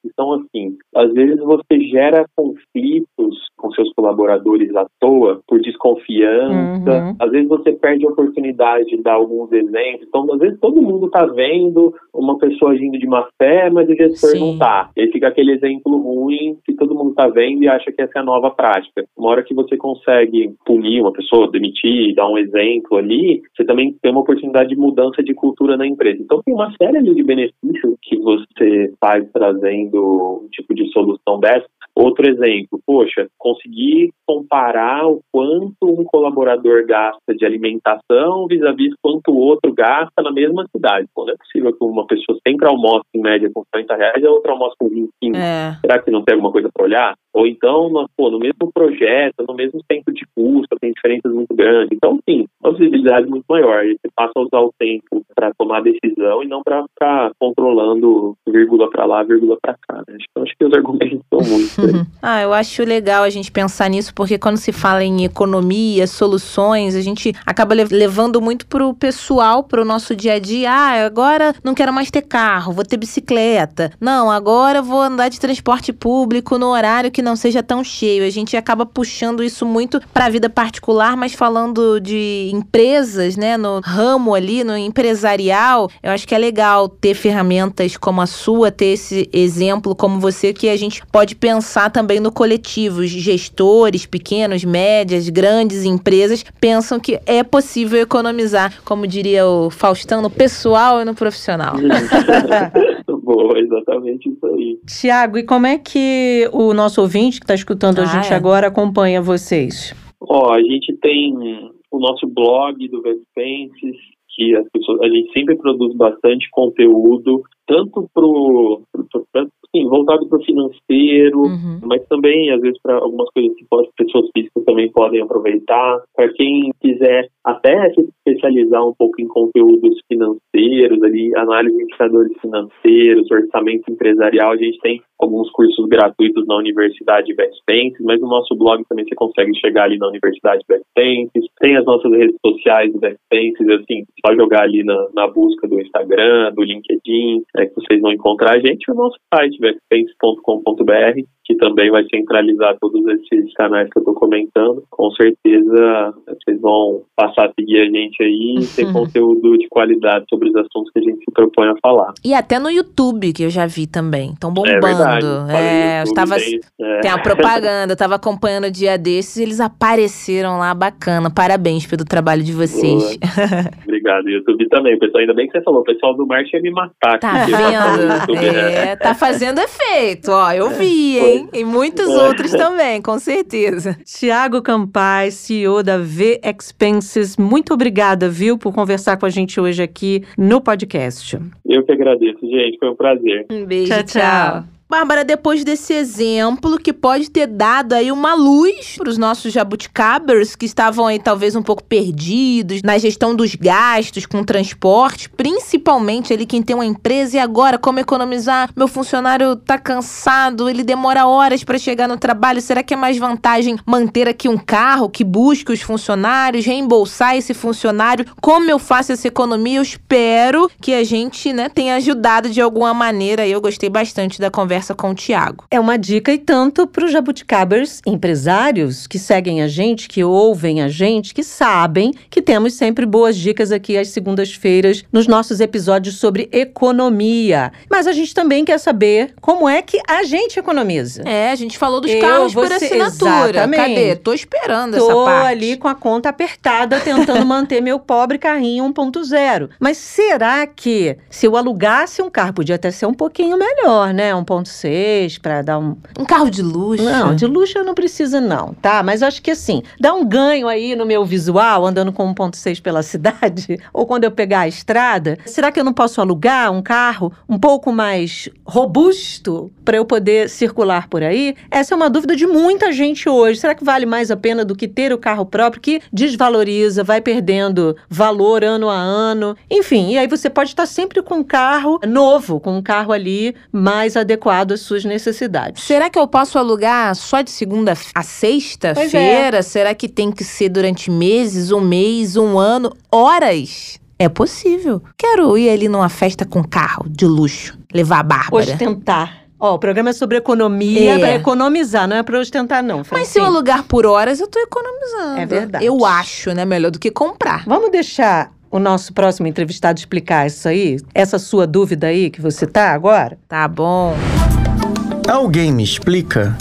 que são assim, às vezes você gera conflitos com seus colaboradores à toa por desconfiança. Uhum. Às vezes você perde a oportunidade de dar alguns exemplos. Então, às vezes todo mundo está vendo uma pessoa agindo de má fé, mas o gestor Sim. não tá. E aí fica aquele exemplo ruim que todo mundo está vendo e acha que essa é a nova prática. Uma hora que você consegue punir uma pessoa, demitir, dar um exemplo ali, você também tem uma oportunidade de mudança de cultura na empresa. Então tem uma série de benefícios que você faz trazendo um tipo de solução dessa. Outro exemplo, poxa, conseguir comparar o quanto um colaborador gasta de alimentação vis-à-vis quanto o outro gasta na mesma cidade. Pô, não é possível que uma pessoa sempre almoce em média com 40 reais e a outra almoça com 25. É. Será que não tem alguma coisa para olhar? Ou então, pô, no mesmo projeto, no mesmo tempo de custo, tem diferenças muito grandes. Então, sim, uma visibilidade muito maior. Você passa a usar o tempo para tomar decisão e não para ficar controlando vírgula para lá, vírgula para cá. Né? Então, acho que os argumentos são muitos. aí. Ah, eu acho legal a gente pensar nisso, porque quando se fala em economia, soluções, a gente acaba le- levando muito pro pessoal, pro nosso dia a dia. Ah, agora não quero mais ter carro, vou ter bicicleta. Não, agora vou andar de transporte público no horário que não seja tão cheio. A gente acaba puxando isso muito pra vida particular, mas falando de empresas, né, no ramo ali, no empresarial, eu acho que é legal ter ferramentas como a sua, ter esse exemplo como você, que a gente pode pensar também no coletivo. Os gestores, pequenos, médias, grandes empresas, pensam que é possível economizar, como diria o Faustão, no pessoal e no profissional. Boa, exatamente isso aí. Tiago, e como é que o nosso ouvinte que está escutando a Ah, gente é. agora acompanha vocês? Ó, a gente tem o nosso blog do Vespenses, que as pessoas, a gente sempre produz bastante conteúdo, tanto pro, pro, pro tanto, sim, voltado para o financeiro, Uhum. mas também, às vezes, para algumas coisas que pode- pessoas físicas também podem aproveitar. Para quem quiser até se especializar um pouco em conteúdos financeiros, ali, análise de indicadores financeiros, orçamento empresarial, a gente tem alguns cursos gratuitos na Universidade Vespenses, mas no nosso blog também você consegue chegar ali na Universidade Vespenses. Tem as nossas redes sociais do Vespenses, assim, só jogar ali na, na busca do Instagram, do LinkedIn, é que vocês vão encontrar a gente, o nosso site, vespenses.com.br, que também vai centralizar todos esses canais que eu estou comentando. Com certeza vocês vão passar a seguir a gente aí e ter Uhum. conteúdo de qualidade sobre os assuntos que a gente se propõe a falar. E até no YouTube, que eu já vi também. Estão É bombando. verdade. É, eu estava. Tem, é. Tem a propaganda, eu tava acompanhando o dia desses e eles apareceram lá, bacana. Parabéns pelo trabalho de vocês. Obrigado, YouTube também. Pessoal, ainda bem que você falou, o pessoal do marketing ia me matar. Tá vendo? YouTube? É, tá fazendo efeito, ó. Eu vi, hein? E muitos É. outros também, com certeza. Tiago Campaz, CEO da V Expenses, muito obrigada, viu, por conversar com a gente hoje aqui no podcast. Eu que agradeço, gente. Foi um prazer. Um beijo, Tchau, tchau. tchau. Bárbara, depois desse exemplo que pode ter dado aí uma luz para os nossos jabuticabers que estavam aí talvez um pouco perdidos na gestão dos gastos com transporte, principalmente ali quem tem uma empresa e agora como economizar? Meu funcionário tá cansado, ele demora horas para chegar no trabalho. Será que é mais vantagem manter aqui um carro que busque os funcionários, reembolsar esse funcionário? Como eu faço essa economia? Eu espero que a gente, né, tenha ajudado de alguma maneira. Eu gostei bastante da conversa com o Tiago. É uma dica e tanto para os jabuticabers empresários que seguem a gente, que ouvem a gente, que sabem que temos sempre boas dicas aqui às segundas-feiras nos nossos episódios sobre economia. Mas a gente também quer saber como é que a gente economiza. É, a gente falou dos Eu, carros por você- assinatura. exatamente. Cadê? Tô esperando essa Tô parte. ali com a conta apertada tentando manter meu pobre carrinho 1.0. Mas será que se eu alugasse um carro, podia até ser um pouquinho melhor, né? 1.6 para dar um, Um carro de luxo. não, de luxo eu não preciso não, tá? Mas acho que assim, dá um ganho aí no meu visual, andando com 1.6 pela cidade, ou quando eu pegar a estrada. Será que eu não posso alugar um carro um pouco mais robusto para eu poder circular por aí? Essa é uma dúvida de muita gente hoje. Será que vale mais a pena do que ter o carro próprio que desvaloriza, vai perdendo valor ano a ano? Enfim, e aí você pode estar sempre com um carro novo, com um carro ali mais adequado às suas necessidades. Será que eu posso alugar só de segunda a sexta-feira? Será que tem que ser durante meses, um mês, um ano, horas? É possível. Quero ir ali numa festa com carro de luxo, levar a Bárbara. Ostentar. Ó, o programa é sobre economia, É. para economizar, não é para ostentar, não. Mas se eu Francine. alugar por horas, eu tô economizando. É verdade. Eu acho, né? Melhor do que comprar. Vamos deixar o nosso próximo entrevistado explicar isso aí? Essa sua dúvida aí que você tá agora? Tá bom. Alguém me explica?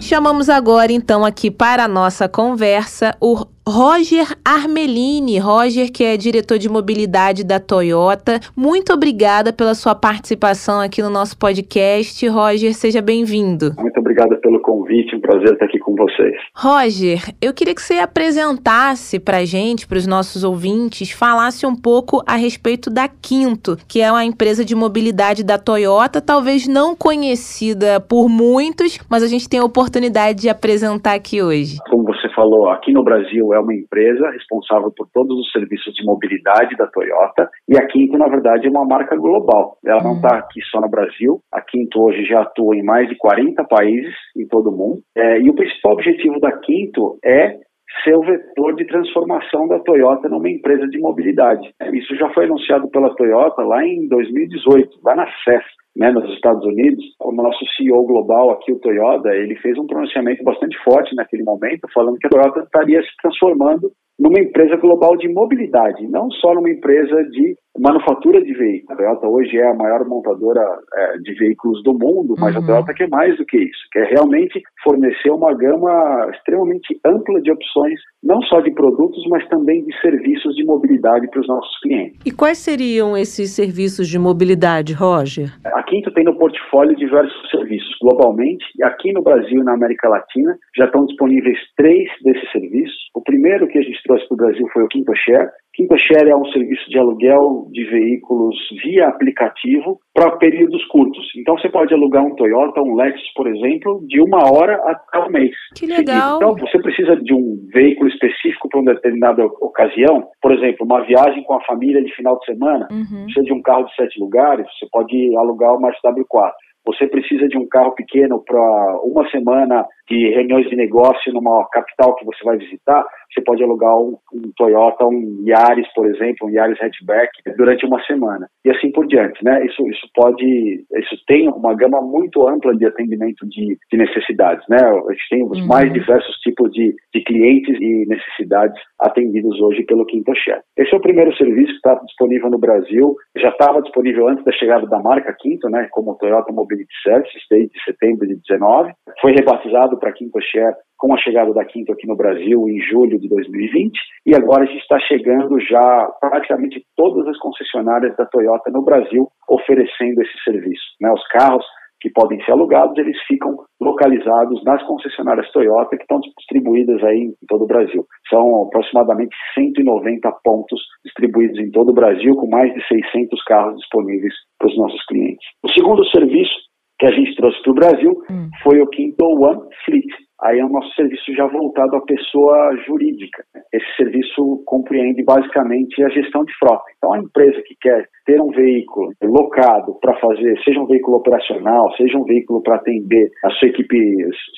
Chamamos agora, então, aqui para a nossa conversa o Roger Armelini. Roger, que é diretor de mobilidade da Toyota. Muito obrigada pela sua participação aqui no nosso podcast. Roger, seja bem-vindo. Muito obrigado pelo convite, um prazer estar aqui com vocês. Roger, eu queria que você apresentasse para gente, para os nossos ouvintes, falasse um pouco a respeito da Quinto, que é uma empresa de mobilidade da Toyota, talvez não conhecida por muitos, mas a gente tem a oportunidade de apresentar aqui hoje. Você falou, aqui no Brasil é uma empresa responsável por todos os serviços de mobilidade da Toyota e a Quinto, na verdade, é uma marca global. Ela não está aqui só no Brasil. A Quinto hoje já atua em mais de 40 países em todo o mundo. É, e o principal objetivo da Quinto é ser o vetor de transformação da Toyota numa empresa de mobilidade. Isso já foi anunciado pela Toyota lá em 2018, lá na CES, né, nos Estados Unidos. O nosso CEO global aqui, o Toyota, ele fez um pronunciamento bastante forte naquele momento, falando que a Toyota estaria se transformando numa empresa global de mobilidade, não só numa empresa de manufatura de veículos. A Toyota hoje é a maior montadora é, de veículos do mundo, mas Uhum. a Toyota quer mais do que isso, quer realmente fornecer uma gama extremamente ampla de opções, não só de produtos, mas também de serviços de mobilidade para os nossos clientes. E quais seriam esses serviços de mobilidade, Roger? A Quinto tem no portfólio diversos serviços globalmente e aqui no Brasil e na América Latina já estão disponíveis três desses serviços. O primeiro que a gente trouxe para o Brasil foi o Quinto Share. Quinto Share é um serviço de aluguel de veículos via aplicativo para períodos curtos. Então você pode alugar um Toyota, um Lexus, por exemplo, de uma hora até um mês. Que legal. Então você precisa de um veículo específico para uma determinada ocasião, por exemplo, uma viagem com a família de final de semana, Uhum. precisa de um carro de sete lugares, você pode alugar uma SW4. Você precisa de um carro pequeno para uma semana de reuniões de negócio numa capital que você vai visitar, você pode alugar um, um Toyota, um Yaris, por exemplo, um Yaris hatchback durante uma semana e assim por diante, né? Isso isso pode, isso tem uma gama muito ampla de atendimento de, de necessidades, né? A gente tem os Uhum. mais diversos tipos de, de clientes e necessidades atendidos hoje pelo Quinto Share. Esse é o primeiro serviço que está disponível no Brasil, já estava disponível antes da chegada da marca Quinto, né? Como Toyota Mobility Services desde setembro de 19, foi rebatizado para Quinto Share com a chegada da Quinto aqui no Brasil em julho de 2020 e agora a gente está chegando já praticamente todas as concessionárias da Toyota no Brasil oferecendo esse serviço. Né? Os carros que podem ser alugados, eles ficam localizados nas concessionárias Toyota que estão distribuídas aí em todo o Brasil. São aproximadamente 190 pontos distribuídos em todo o Brasil, com mais de 600 carros disponíveis para os nossos clientes. O segundo serviço que a gente trouxe para o Brasil Hum. foi o Quinto One Fleet. Aí é o nosso serviço já voltado à pessoa jurídica. Esse serviço compreende basicamente a gestão de frota. Então, a empresa que quer ter um veículo locado para fazer, seja um veículo operacional, seja um veículo para atender a sua equipe,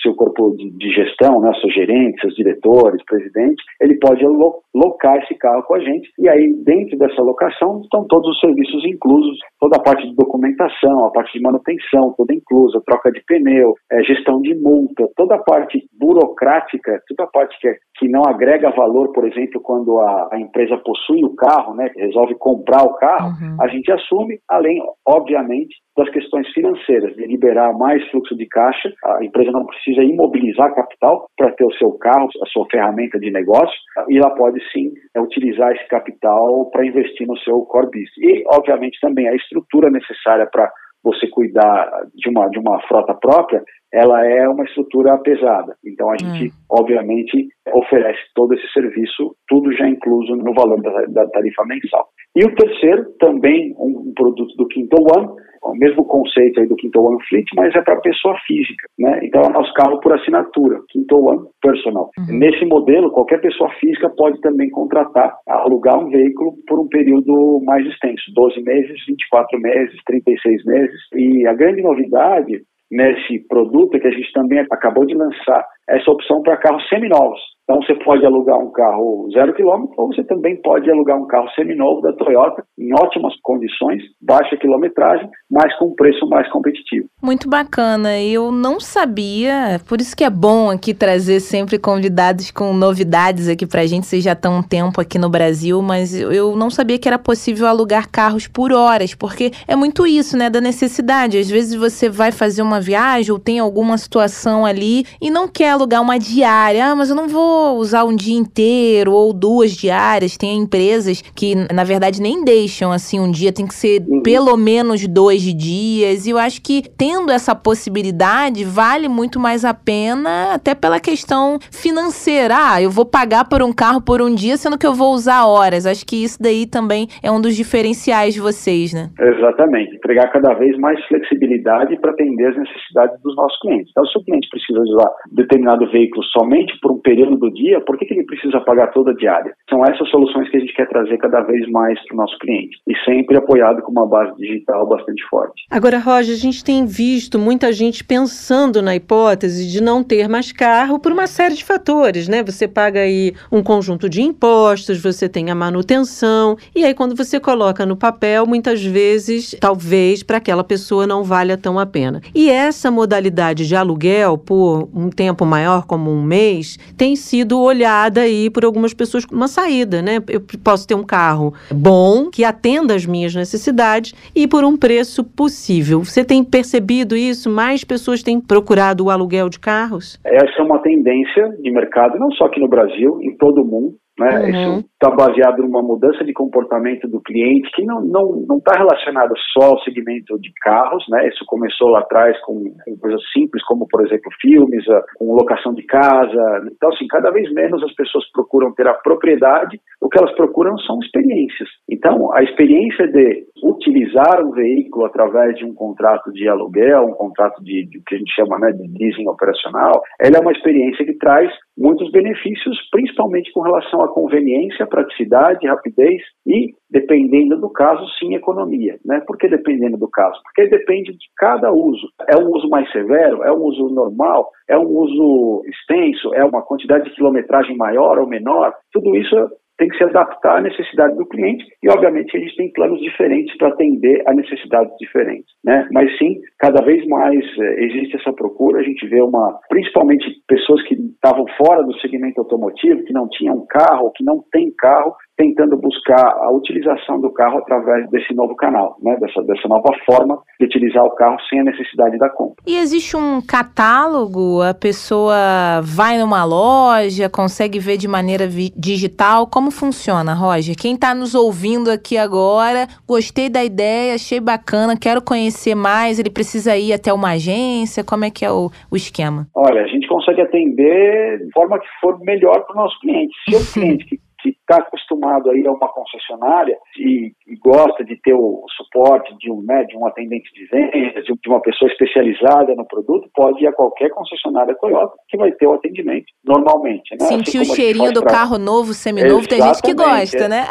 seu corpo de, gestão, né, seus gerentes, seus diretores, presidente, ele pode lo- locar esse carro com a gente. E aí, dentro dessa locação, estão todos os serviços inclusos, toda a parte de documentação, a parte de manutenção, toda inclusa, troca de pneu, eh, gestão de multa, toda a parte burocrática, toda a parte que, é- que não agrega valor, por exemplo, quando a, a empresa possui o carro, né, resolve comprar o carro, Uhum. a gente assume, além, obviamente, das questões financeiras, de liberar mais fluxo de caixa. A empresa não precisa imobilizar capital para ter o seu carro, a sua ferramenta de negócio, e ela pode sim é, utilizar esse capital para investir no seu core business. E, obviamente, também a estrutura necessária para você cuidar de uma, de uma frota própria, ela é uma estrutura pesada. Então, a gente, obviamente, oferece todo esse serviço, tudo já incluso no valor da, da tarifa mensal. E o terceiro, também um, um produto do Quinto One, o mesmo conceito aí do Quinto One Fleet, mas é para pessoa física, né? Então é o nosso carro por assinatura, Quinto One Personal. Nesse modelo, qualquer pessoa física pode também contratar, alugar um veículo por um período mais extenso, 12 meses, 24 meses, 36 meses. E a grande novidade nesse produto que a gente também acabou de lançar essa opção para carros seminovos. Então você pode alugar um carro zero quilômetro ou você também pode alugar um carro seminovo da Toyota em ótimas condições, baixa quilometragem, mas com um preço mais competitivo. Muito bacana. Eu não sabia, por isso que é bom aqui trazer sempre convidados com novidades aqui pra gente. Vocês já estão um tempo aqui no Brasil, mas eu não sabia que era possível alugar carros por horas, porque é muito isso, né, da necessidade. Às vezes você vai fazer uma viagem ou tem alguma situação ali e não quer alugar uma diária. Ah, mas eu não vou usar um dia inteiro ou duas diárias. Tem empresas que, na verdade, nem deixam assim um dia, tem que ser uhum. pelo menos dois dias. E eu acho que tendo essa possibilidade, vale muito mais a pena, até pela questão financeira. Ah, eu vou pagar por um carro por um dia, sendo que eu vou usar horas. Acho que isso daí também é um dos diferenciais de vocês, né? Exatamente. Entregar cada vez mais flexibilidade para atender as necessidades dos nossos clientes. Então, se o cliente precisa usar determinado veículo somente por um período do dia, por que, que ele precisa pagar toda a diária? São essas soluções que a gente quer trazer cada vez mais para o nosso cliente. E sempre apoiado com uma base digital bastante forte. Agora, Roger, a gente tem visto muita gente pensando na hipótese de não ter mais carro por uma série de fatores, né? Você paga aí um conjunto de impostos, você tem a manutenção, e aí quando você coloca no papel, muitas vezes, talvez para aquela pessoa não valha tão a pena. E essa modalidade de aluguel por um tempo maior, como um mês, tem sido olhada aí por algumas pessoas como uma saída, né? Eu posso ter um carro bom, que atenda às minhas necessidades e por um preço possível. Você tem percebido isso? Mais pessoas têm procurado o aluguel de carros? Essa é uma tendência de mercado, não só aqui no Brasil, em todo o mundo. Né? Uhum. Isso está baseado numa mudança de comportamento do cliente que não está não, não tá relacionado só ao segmento de carros. Né? Isso começou lá atrás com, com coisas simples, como, por exemplo, filmes, com locação de casa. Então, assim, cada vez menos as pessoas procuram ter a propriedade, o que elas procuram são experiências. Então, a experiência de utilizar um veículo através de um contrato de aluguel, um contrato de, de que a gente chama né, de leasing operacional, ela é uma experiência que traz muitos benefícios, principalmente com relação à conveniência, praticidade, rapidez e, dependendo do caso, sim, economia. Né? Por que dependendo do caso? Porque depende de cada uso. É um uso mais severo? É um uso normal? É um uso extenso? É uma quantidade de quilometragem maior ou menor? Tudo isso tem que se adaptar à necessidade do cliente e, obviamente, a gente tem planos diferentes para atender a necessidades diferentes, né? Mas sim, cada vez mais é, existe essa procura, a gente vê uma, principalmente pessoas que estavam fora do segmento automotivo, que não tinham carro, que não têm carro, tentando buscar a utilização do carro através desse novo canal, né? dessa, dessa nova forma de utilizar o carro sem a necessidade da compra. E existe um catálogo? A pessoa vai numa loja, consegue ver de maneira digital? Como funciona, Roger? Quem está nos ouvindo aqui agora, gostei da ideia, achei bacana, quero conhecer mais, ele precisa ir até uma agência? Como é que é o, o esquema? Olha, a gente consegue atender de forma que for melhor para o nosso cliente. Se o cliente que que está acostumado a ir a uma concessionária e, e, gosta de ter o suporte de um, né, de um atendente de vendas, de, uma pessoa especializada no produto, pode ir a qualquer concessionária Toyota que vai ter o atendimento normalmente. Né? Sentir assim o cheirinho do pra... carro novo, seminovo, Exatamente, tem gente que gosta, é, né?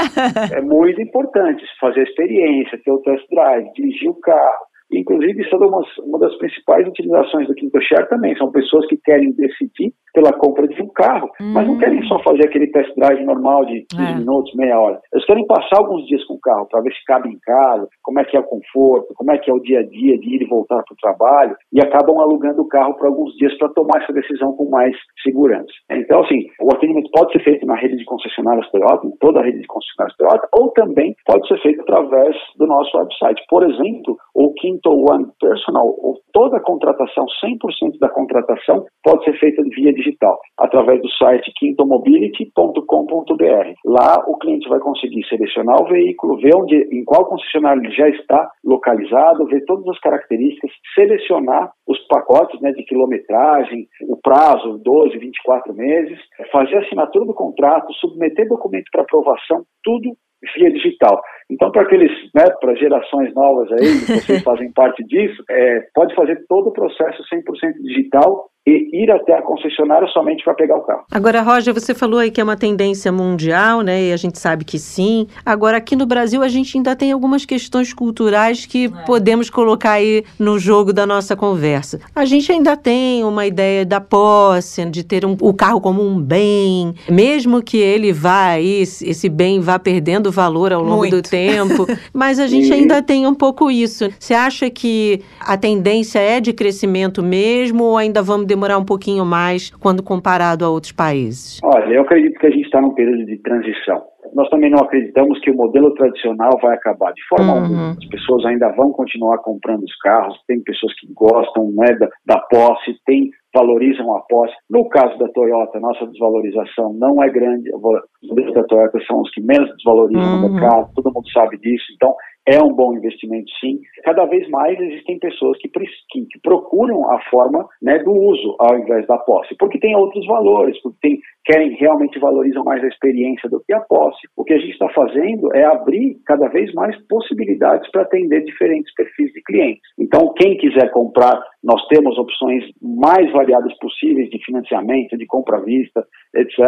é muito importante fazer a experiência, ter o test drive, dirigir o carro, Inclusive, isso é uma, uma das principais utilizações do Quinto Share também. São pessoas que querem decidir pela compra de um carro, hum. mas não hum. querem só fazer aquele test drive normal de 15 é. minutos, meia hora. Eles querem passar alguns dias com o carro para ver se cabe em casa, como é que é o conforto, como é que é o dia a dia de ir e voltar para o trabalho, e acabam alugando o carro por alguns dias para tomar essa decisão com mais segurança. Então, assim, o atendimento pode ser feito na rede de concessionárias Toyota, em toda a rede de concessionárias Toyota, ou também pode ser feito através do nosso website. Por exemplo, o Quinto One Personal, ou toda a contratação, 100% da contratação, pode ser feita via digital digital, através do site quintomobility.com.br. Lá o cliente vai conseguir selecionar o veículo, ver onde, em qual concessionário ele já está localizado, ver todas as características, selecionar os pacotes né, de quilometragem, o prazo, 12, 24 meses, fazer a assinatura do contrato, submeter documento para aprovação, tudo via digital. Então, para aqueles, né, para gerações novas aí, vocês fazem parte disso, é, pode fazer todo o processo 100% digital e ir até a concessionária somente para pegar o carro. Agora, Roger, você falou aí que é uma tendência mundial, né? E a gente sabe que sim. Agora, aqui no Brasil, a gente ainda tem algumas questões culturais que é. podemos colocar aí no jogo da nossa conversa. A gente ainda tem uma ideia da posse, de ter um, o carro como um bem, mesmo que ele vá aí, esse bem vá perdendo valor ao longo Muito. do tempo, mas a gente ainda tem um pouco isso. Você acha que a tendência é de crescimento mesmo ou ainda vamos demorar um pouquinho mais quando comparado a outros países? Olha, eu acredito que a gente está num período de transição. Nós também não acreditamos que o modelo tradicional vai acabar de forma uhum. alguma. As pessoas ainda vão continuar comprando os carros, tem pessoas que gostam né, da, da posse, tem valorizam a posse. No caso da Toyota, nossa desvalorização não é grande. Os modelos da Toyota são os que menos desvalorizam uhum. no mercado, todo mundo sabe disso. Então, é um bom investimento, sim. Cada vez mais existem pessoas que, que, procuram a forma né, do uso ao invés da posse, porque tem outros valores, porque tem, querem realmente valorizam mais a experiência do que a posse. O que a gente está fazendo é abrir cada vez mais possibilidades para atender diferentes perfis de clientes. Então, quem quiser comprar, nós temos opções mais variadas possíveis de financiamento, de compra à vista, etc.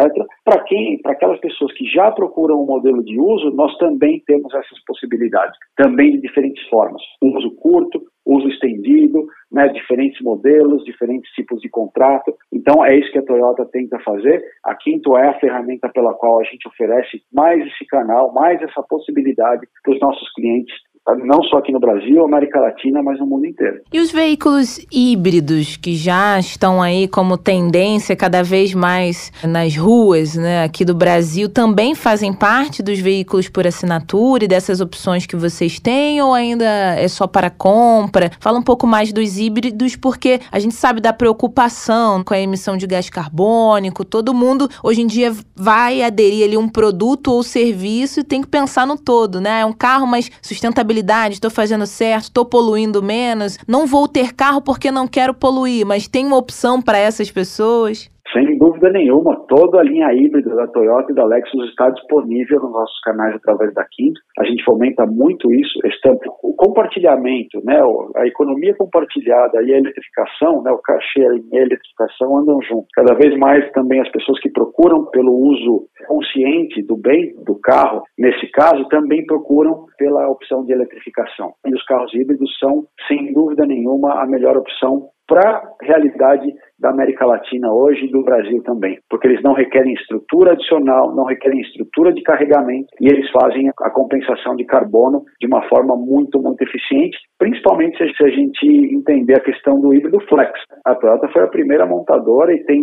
Para quem, para aquelas pessoas que já procuram um modelo de uso, nós também temos essas possibilidades também de diferentes formas. Uso curto, uso estendido, né, diferentes modelos, diferentes tipos de contrato. Então é isso que a Toyota tenta fazer. A Quinto é a ferramenta pela qual a gente oferece mais esse canal, mais essa possibilidade para os nossos clientes não só aqui no Brasil, América Latina, mas no mundo inteiro. E os veículos híbridos que já estão aí como tendência cada vez mais nas ruas, né, aqui do Brasil, também fazem parte dos veículos por assinatura e dessas opções que vocês têm ou ainda é só para compra? Fala um pouco mais dos híbridos porque a gente sabe da preocupação com a emissão de gás carbônico, todo mundo hoje em dia vai aderir ali um produto ou serviço e tem que pensar no todo, né? É um carro, mas sustentabilidade estou fazendo certo, estou poluindo menos, não vou ter carro porque não quero poluir, mas tem uma opção para essas pessoas? Sem dúvida nenhuma, toda a linha híbrida da Toyota e da Lexus está disponível nos nossos canais através da Quinto. A gente fomenta muito isso. O compartilhamento, né, a economia compartilhada e a eletrificação, né, o sharing e a eletrificação andam juntos. Cada vez mais também as pessoas que procuram pelo uso consciente do bem do carro, nesse caso, também procuram pela opção de eletrificação. E os carros híbridos são, sem dúvida nenhuma, a melhor opção para a realidade da América Latina hoje e do Brasil também, porque eles não requerem estrutura adicional, não requerem estrutura de carregamento e eles fazem a compensação de carbono de uma forma muito, muito eficiente, principalmente se a gente entender a questão do híbrido flex. A Toyota foi a primeira montadora e tem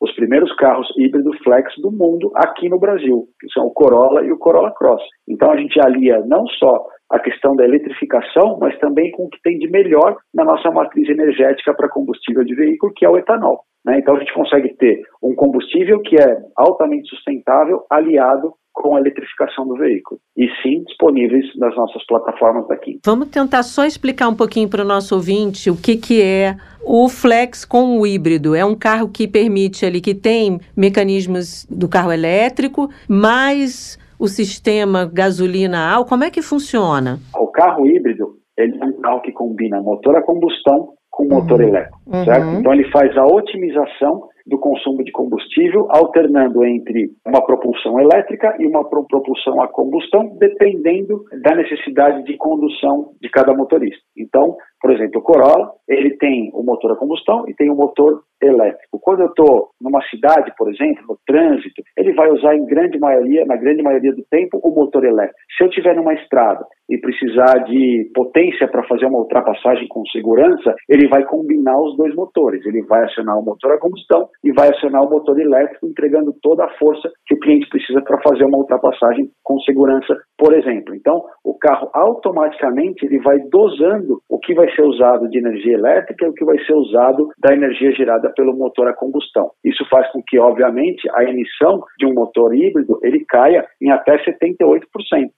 os primeiros carros híbrido flex do mundo aqui no Brasil, que são o Corolla e o Corolla Cross. Então a gente alia não só a questão da eletrificação, mas também com o que tem de melhor na nossa matriz energética para combustível de veículo, que é o etanol. Né? Então a gente consegue ter um combustível que é altamente sustentável aliado com a eletrificação do veículo. E sim, disponíveis nas nossas plataformas daqui. Vamos tentar só explicar um pouquinho para o nosso ouvinte o que, que é o Flex com o híbrido. É um carro que permite ali, que tem mecanismos do carro elétrico, mas o sistema gasolina álcool? Como é que funciona? O carro híbrido ele é um carro que combina motor a combustão com motor uhum. elétrico, certo? Uhum. Então ele faz a otimização do consumo de combustível, alternando entre uma propulsão elétrica e uma propulsão a combustão, dependendo da necessidade de condução de cada motorista. Então, por exemplo, o Corolla, ele tem o motor a combustão e tem o motor elétrico. Quando eu estou numa cidade, por exemplo, no trânsito, ele vai usar em grande maioria, na grande maioria do tempo, o motor elétrico. Se eu estiver numa estrada e precisar de potência para fazer uma ultrapassagem com segurança, ele vai combinar os dois motores. Ele vai acionar o motor a combustão e vai acionar o motor elétrico, entregando toda a força que o cliente precisa para fazer uma ultrapassagem com segurança, por exemplo. Então, o carro automaticamente ele vai dosando o que vai ser usado de energia elétrica e o que vai ser usado da energia gerada pelo motor a combustão. Isso faz com que, obviamente, a emissão de um motor híbrido ele caia em até 78%,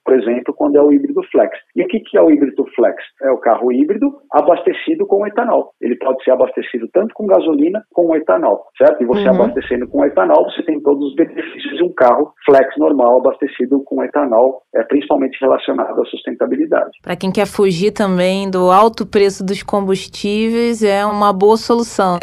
por exemplo, quando é o híbrido flex. E o que é o híbrido flex? É o carro híbrido abastecido com etanol. Ele pode ser abastecido tanto com gasolina como etanol, certo? E você uhum. abastecendo com etanol, você tem todos os benefícios de um carro flex normal abastecido com etanol, é principalmente relacionado à sustentabilidade. Para quem quer fugir também do alto preço dos combustíveis, é uma boa solução.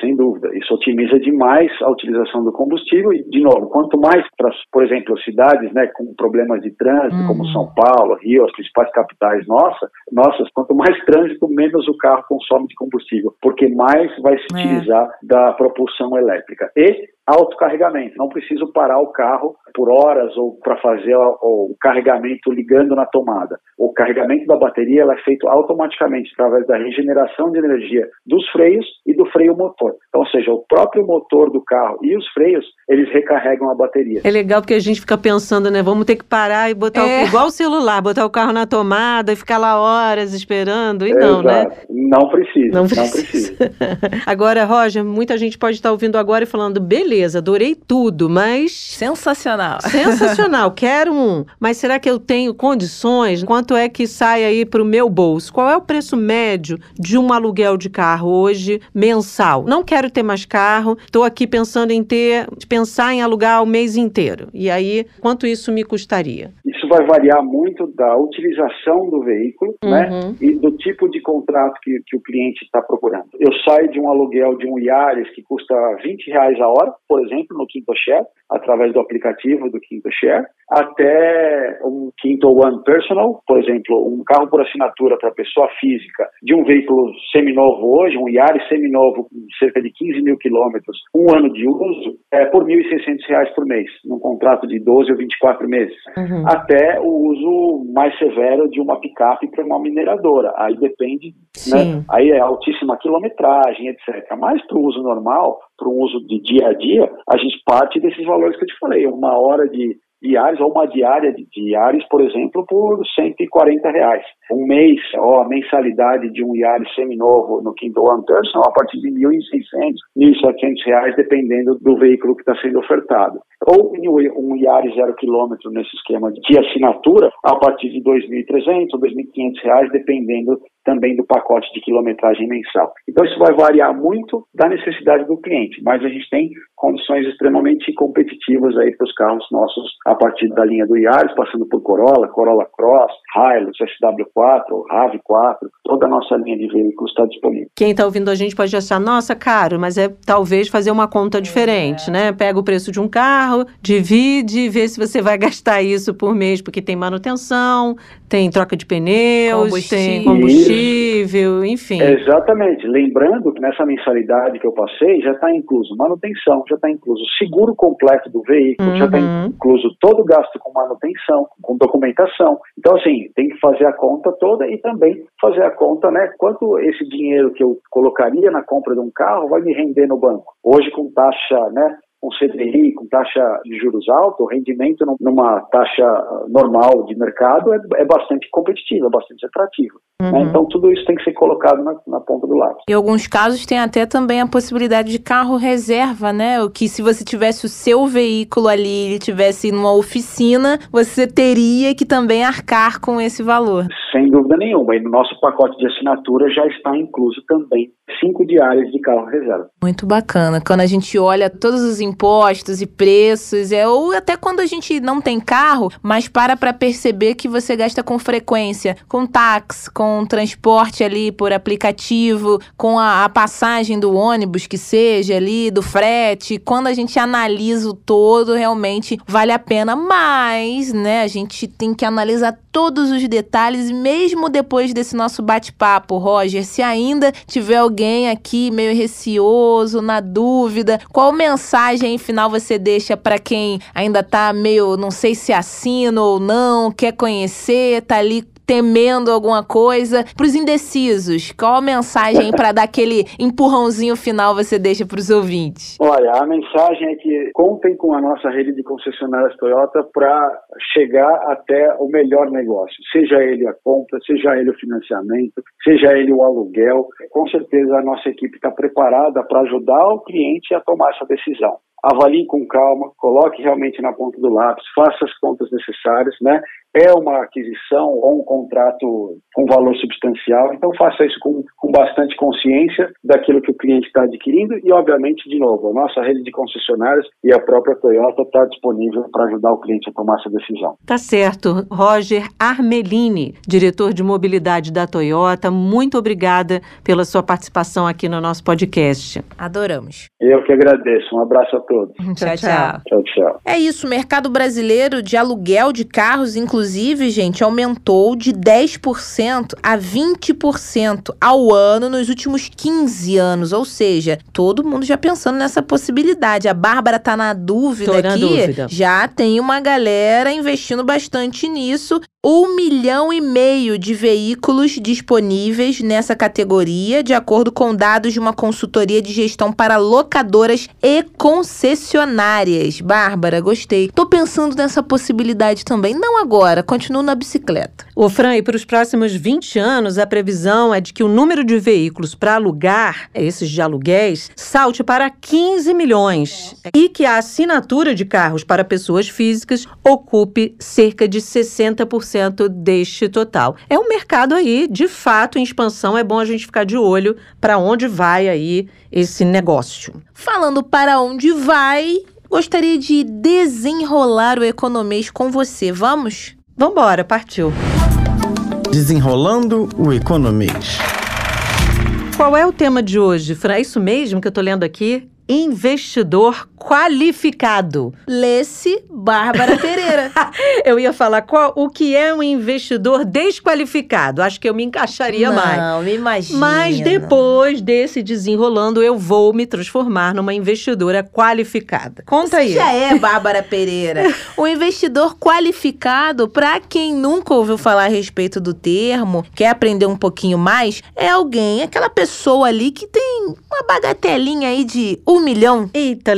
Sem dúvida. Isso otimiza demais a utilização do combustível e, de novo, quanto mais para, por exemplo, cidades né, com problemas de trânsito, uhum. como São Paulo, Rio, as principais capitais nossas, nossas, quanto mais trânsito, menos o carro consome de combustível, porque mais vai se é. utilizar da propulsão elétrica. E autocarregamento. Não preciso parar o carro por horas ou para fazer o, carregamento ligando na tomada. O carregamento da bateria é feito automaticamente através da regeneração de energia dos freios e do freio motor. Então, ou seja, o próprio motor do carro e os freios, eles recarregam a bateria. É legal porque a gente fica pensando, né? Vamos ter que parar e botar é. o, igual o celular, botar o carro na tomada e ficar lá horas esperando. E não, né? Não precisa. Não precisa. Não precisa. agora, Roger, muita gente pode estar ouvindo agora e falando, beleza, adorei tudo, mas. Sensacional. Sensacional, quero um. Mas será que eu tenho condições? Quanto é que sai aí para o meu bolso? Qual é o preço médio de um aluguel de carro hoje mensal? Não quero ter mais carro, estou aqui pensando em ter, pensar em alugar o mês inteiro. E aí, quanto isso me custaria? Vai variar muito da utilização do veículo, né, uhum. né? E do tipo de contrato que, que o cliente está procurando. Eu saio de um aluguel de um Yaris que custa 20 reais a hora, por exemplo, no Quinto Share, através do aplicativo do Quinto Share, até um Quinto One Personal, por exemplo, um carro por assinatura para pessoa física de um veículo seminovo hoje, um Yaris seminovo com cerca de 15 mil quilômetros, um ano de uso, é por R$ 1.600 por mês, num contrato de 12 ou 24 meses. Uhum. Até o uso mais severo de uma picape para uma mineradora. Aí depende, né? Aí é altíssima quilometragem, etc. Mas para o uso normal, para um uso de dia a dia, a gente parte desses valores que eu te falei, uma hora de diários ou uma diária de diários, por exemplo, por 140 reais. Um mês, ou a mensalidade de um Yaris seminovo no Kindle One Person a partir de 1.600, 1.700 reais, dependendo do veículo que está sendo ofertado. Ou um Yaris zero quilômetro nesse esquema de assinatura a partir de 2.300 ou 2.500 reais, dependendo também do pacote de quilometragem mensal. Então isso vai variar muito da necessidade do cliente, mas a gente tem condições extremamente competitivas aí para os carros nossos a partir da linha do Yaris, passando por Corolla, Corolla Cross, Hilux, SW4, RAV4, toda a nossa linha de veículos está disponível. Quem está ouvindo a gente pode achar, nossa, caro, mas é talvez fazer uma conta diferente, né? Pega o preço de um carro, divide e vê se você vai gastar isso por mês, porque tem manutenção, tem troca de pneus, combustível. tem combustível, enfim. Exatamente. Lembrando que nessa mensalidade que eu passei já está incluso manutenção, já está incluso seguro completo do veículo, uhum. já está incluso todo o gasto com manutenção, com documentação. Então, assim, tem que fazer a conta toda e também fazer a conta, né? Quanto esse dinheiro que eu colocaria na compra de um carro vai me render no banco. Hoje, com taxa, né? Com CDI, com taxa de juros alta, o rendimento numa taxa normal de mercado é, é bastante competitivo, é bastante atrativo. Né? Uhum. Né? Então, tudo isso tem que ser colocado na, na, ponta do lápis. Em alguns casos, tem até também a possibilidade de carro reserva, né? O que se você tivesse o seu veículo ali, ele tivesse numa oficina, você teria que também arcar com esse valor. Sem dúvida nenhuma. E no nosso pacote de assinatura já está incluso também cinco diárias de carro reserva. Muito bacana. Quando a gente olha todos os impostos e preços, é, ou até quando a gente não tem carro, mas para para perceber que você gasta com frequência, com táxi, com transporte ali por aplicativo, com a, a passagem do ônibus que seja ali, do frete. Quando a gente analisa o todo, realmente vale a pena. Mas, né, a gente tem que analisar todos os detalhes, mesmo depois desse nosso bate-papo, Roger, se ainda tiver alguém aqui meio receoso, na dúvida, qual mensagem final você deixa para quem ainda tá meio, não sei se assina ou não, quer conhecer, tá ali temendo alguma coisa. Para os indecisos, qual a mensagem para dar aquele empurrãozinho final você deixa para os ouvintes? Olha, a mensagem é que contem com a nossa rede de concessionárias Toyota para chegar até o melhor negócio, seja ele a compra, seja ele o financiamento, seja ele o aluguel. Com certeza a nossa equipe está preparada para ajudar o cliente a tomar essa decisão avalie com calma, coloque realmente na ponta do lápis, faça as contas necessárias, né? é uma aquisição ou um contrato com valor substancial. Então, faça isso com, com bastante consciência daquilo que o cliente está adquirindo e, obviamente, de novo, a nossa rede de concessionárias e a própria Toyota está disponível para ajudar o cliente a tomar essa decisão. Tá certo. Roger Armelini, diretor de mobilidade da Toyota, muito obrigada pela sua participação aqui no nosso podcast. Adoramos. Eu que agradeço. Um abraço a todos. Tchau, tchau. Tchau, tchau. É isso, o mercado brasileiro de aluguel de carros, inclusive, gente, aumentou de 10% a 20% ao ano nos últimos 15 anos. Ou seja, todo mundo já pensando nessa possibilidade. A Bárbara tá na dúvida Tô aqui. na dúvida. Já tem uma galera investindo bastante nisso. Um milhão e meio de veículos disponíveis nessa categoria, de acordo com dados de uma consultoria de gestão para locadoras e concessionárias. Bárbara, gostei. Tô pensando nessa possibilidade também. Não agora, continuo na bicicleta. Ô, Fran, e para os próximos 20 anos, a previsão é de que o número de veículos para alugar, esses de aluguéis, salte para 15 milhões. E que a assinatura de carros para pessoas físicas ocupe cerca de 60% deste total. É um mercado aí, de fato, em expansão. É bom a gente ficar de olho para onde vai aí esse negócio. Falando para onde vai, gostaria de desenrolar o economês com você. Vamos? Vambora, partiu. Desenrolando o economês. Qual é o tema de hoje, Fran? É isso mesmo que eu tô lendo aqui? Investidor qualificado. Lesse Bárbara Pereira. Eu ia falar qual, o que é um investidor desqualificado. Acho que eu me encaixaria mais. Não, me imagina. Mas depois desse desenrolando, eu vou me transformar numa investidora qualificada. Conta aí. Já é, Bárbara Pereira. O investidor qualificado, para quem nunca ouviu falar a respeito do termo, quer aprender um pouquinho mais, é alguém, aquela pessoa ali que tem uma bagatelinha aí de um milhão Eita,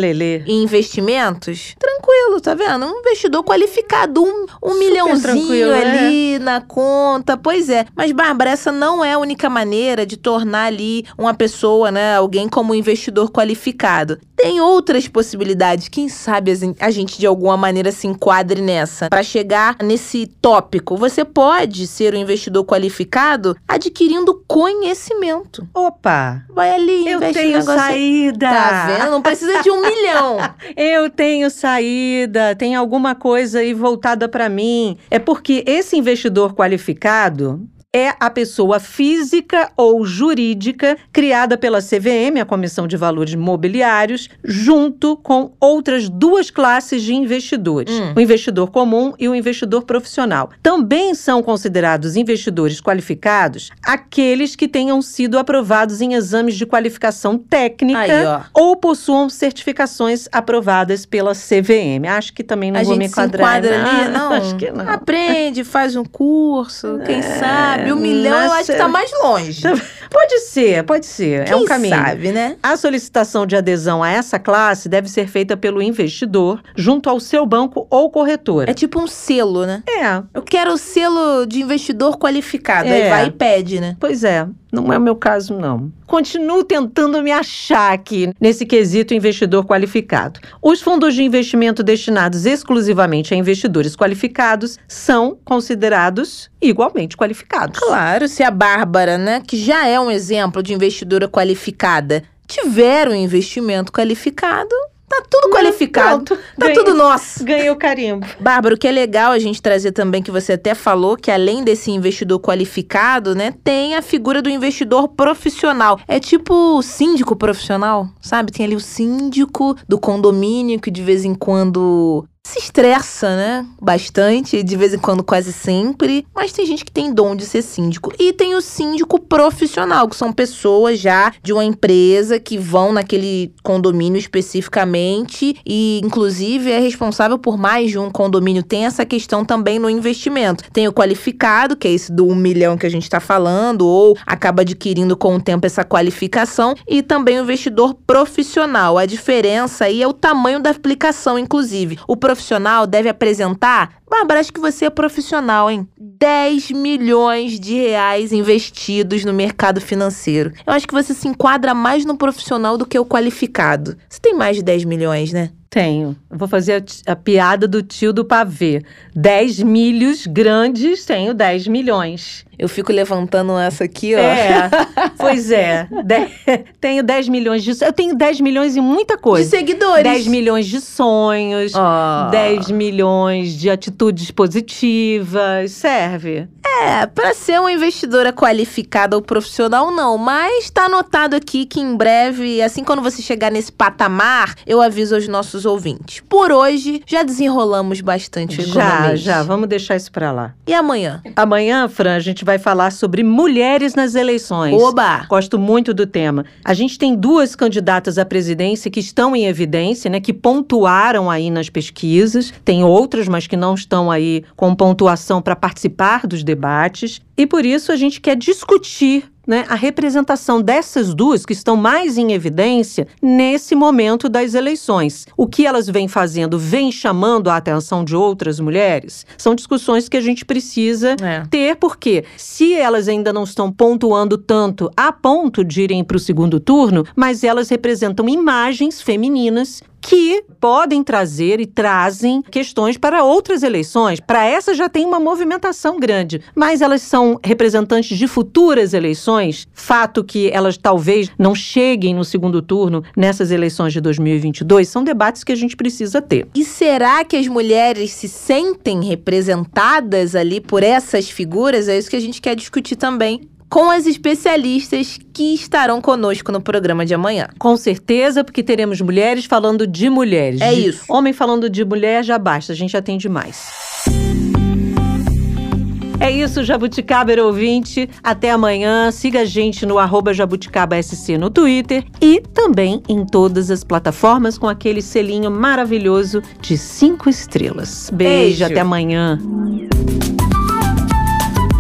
Em investimentos. Tranquilo, tá vendo? Um investidor qualificado, um, um milhãozinho tranquilo, é. ali na conta. Pois é. Mas, Bárbara, essa não é a única maneira de tornar ali uma pessoa, né, alguém como investidor qualificado. Tem outras possibilidades. Quem sabe a gen- a gente de alguma maneira se enquadre nessa. Para chegar nesse tópico, você pode ser um investidor qualificado adquirindo conhecimento. Opa! Vai ali, Eu tenho no negócio. saída! Tá vendo? Não precisa de um milhão. Eu tenho saída, tem alguma coisa aí voltada para mim. É porque esse investidor qualificado é a pessoa física ou jurídica criada pela CVM, a Comissão de Valores Mobiliários, junto com outras duas classes de investidores, Hum. o investidor comum e o investidor profissional. Também são considerados investidores qualificados aqueles que tenham sido aprovados em exames de qualificação técnica Aí, ou possuam certificações aprovadas pela CVM. Acho que também não a vou me se enquadrar. enquadra ali, não? Acho que não. Aprende, faz um curso, quem sabe. Um milhão eu nossa. acho que tá mais longe. Pode ser, pode ser. é Quem um caminho. sabe, né? A solicitação de adesão a essa classe deve ser feita pelo investidor junto ao seu banco ou corretora. É tipo um selo, né? É, Eu quero o selo de investidor qualificado. Aí É. vai e pede, né? pois é. Não é o meu caso, não. Continuo tentando me achar aqui nesse quesito investidor qualificado. Os fundos de investimento destinados exclusivamente a investidores qualificados são considerados igualmente qualificados. Claro, se a Bárbara, né, que já é um exemplo de investidora qualificada, tiver um investimento qualificado, tá tudo qualificado. Pronto, Tá ganhei- tudo nosso. Ganhei o carimbo. Bárbara, o que é legal a gente trazer também, que você até falou, que além desse investidor qualificado, né, tem a figura do investidor profissional. É tipo o síndico profissional, sabe? Tem ali o síndico do condomínio que de vez em quando se estressa, né? Bastante, de vez em quando quase sempre. Mas tem gente que tem dom de ser síndico. E tem o síndico profissional, que são pessoas já de uma empresa que vão naquele condomínio especificamente e, inclusive, é responsável por mais de um condomínio. Tem essa questão também no investimento. Tem o qualificado, que é esse do um milhão que a gente está falando, ou acaba adquirindo com o tempo essa qualificação, e também o investidor profissional. A diferença aí é o tamanho da aplicação, inclusive. O profissional deve apresentar. Bárbara, acho que você é profissional, hein? 10 milhões de reais investidos no mercado financeiro. Eu acho que você se enquadra mais no profissional do que o qualificado. Você tem mais de 10 milhões, né? Tenho. Eu vou fazer a, a piada do tio do pavê. 10 milhos grandes, tenho 10 milhões. Eu fico levantando essa aqui, ó. É, pois é. De- tenho 10 milhões de. Eu tenho 10 milhões em muita De coisa. seguidores. 10 milhões de sonhos, Ó. 10 milhões de atitudes positivas. Serve. É, pra ser uma investidora qualificada ou profissional, não. Mas tá anotado aqui que em breve, assim quando você chegar nesse patamar, eu aviso aos nossos ouvintes. Por hoje, já desenrolamos bastante o Já, já. Vamos deixar isso pra lá. E amanhã? Amanhã, Fran, a gente vai falar sobre mulheres nas eleições. Oba! Gosto muito do tema. A gente tem duas candidatas à presidência que estão em evidência, né? Que pontuaram aí nas pesquisas. Tem outras, mas que não estão aí com pontuação para participar dos debates. E por isso a gente quer discutir. Né, a representação dessas duas que estão mais em evidência nesse momento das eleições. O que elas vêm fazendo vem chamando a atenção de outras mulheres? São discussões que a gente precisa É. ter, porque se elas ainda não estão pontuando tanto a ponto de irem para o segundo turno, mas elas representam imagens femininas que podem trazer e trazem questões para outras eleições. Para essa já tem uma movimentação grande, mas elas são representantes de futuras eleições, fato que elas talvez não cheguem no segundo turno nessas eleições de 2022, são debates que a gente precisa ter. E será que as mulheres se sentem representadas ali por essas figuras? É isso que a gente quer discutir também com as especialistas que estarão conosco no programa de amanhã. Com certeza, porque teremos mulheres falando de mulheres. É De isso. Homem falando de mulher já basta, a gente atende mais. É isso, Jabuticaber ouvinte. Até amanhã. Siga a gente no arroba jabuticabasc no Twitter e também em todas as plataformas com aquele selinho maravilhoso de cinco estrelas. Beijo, Beijo. até amanhã.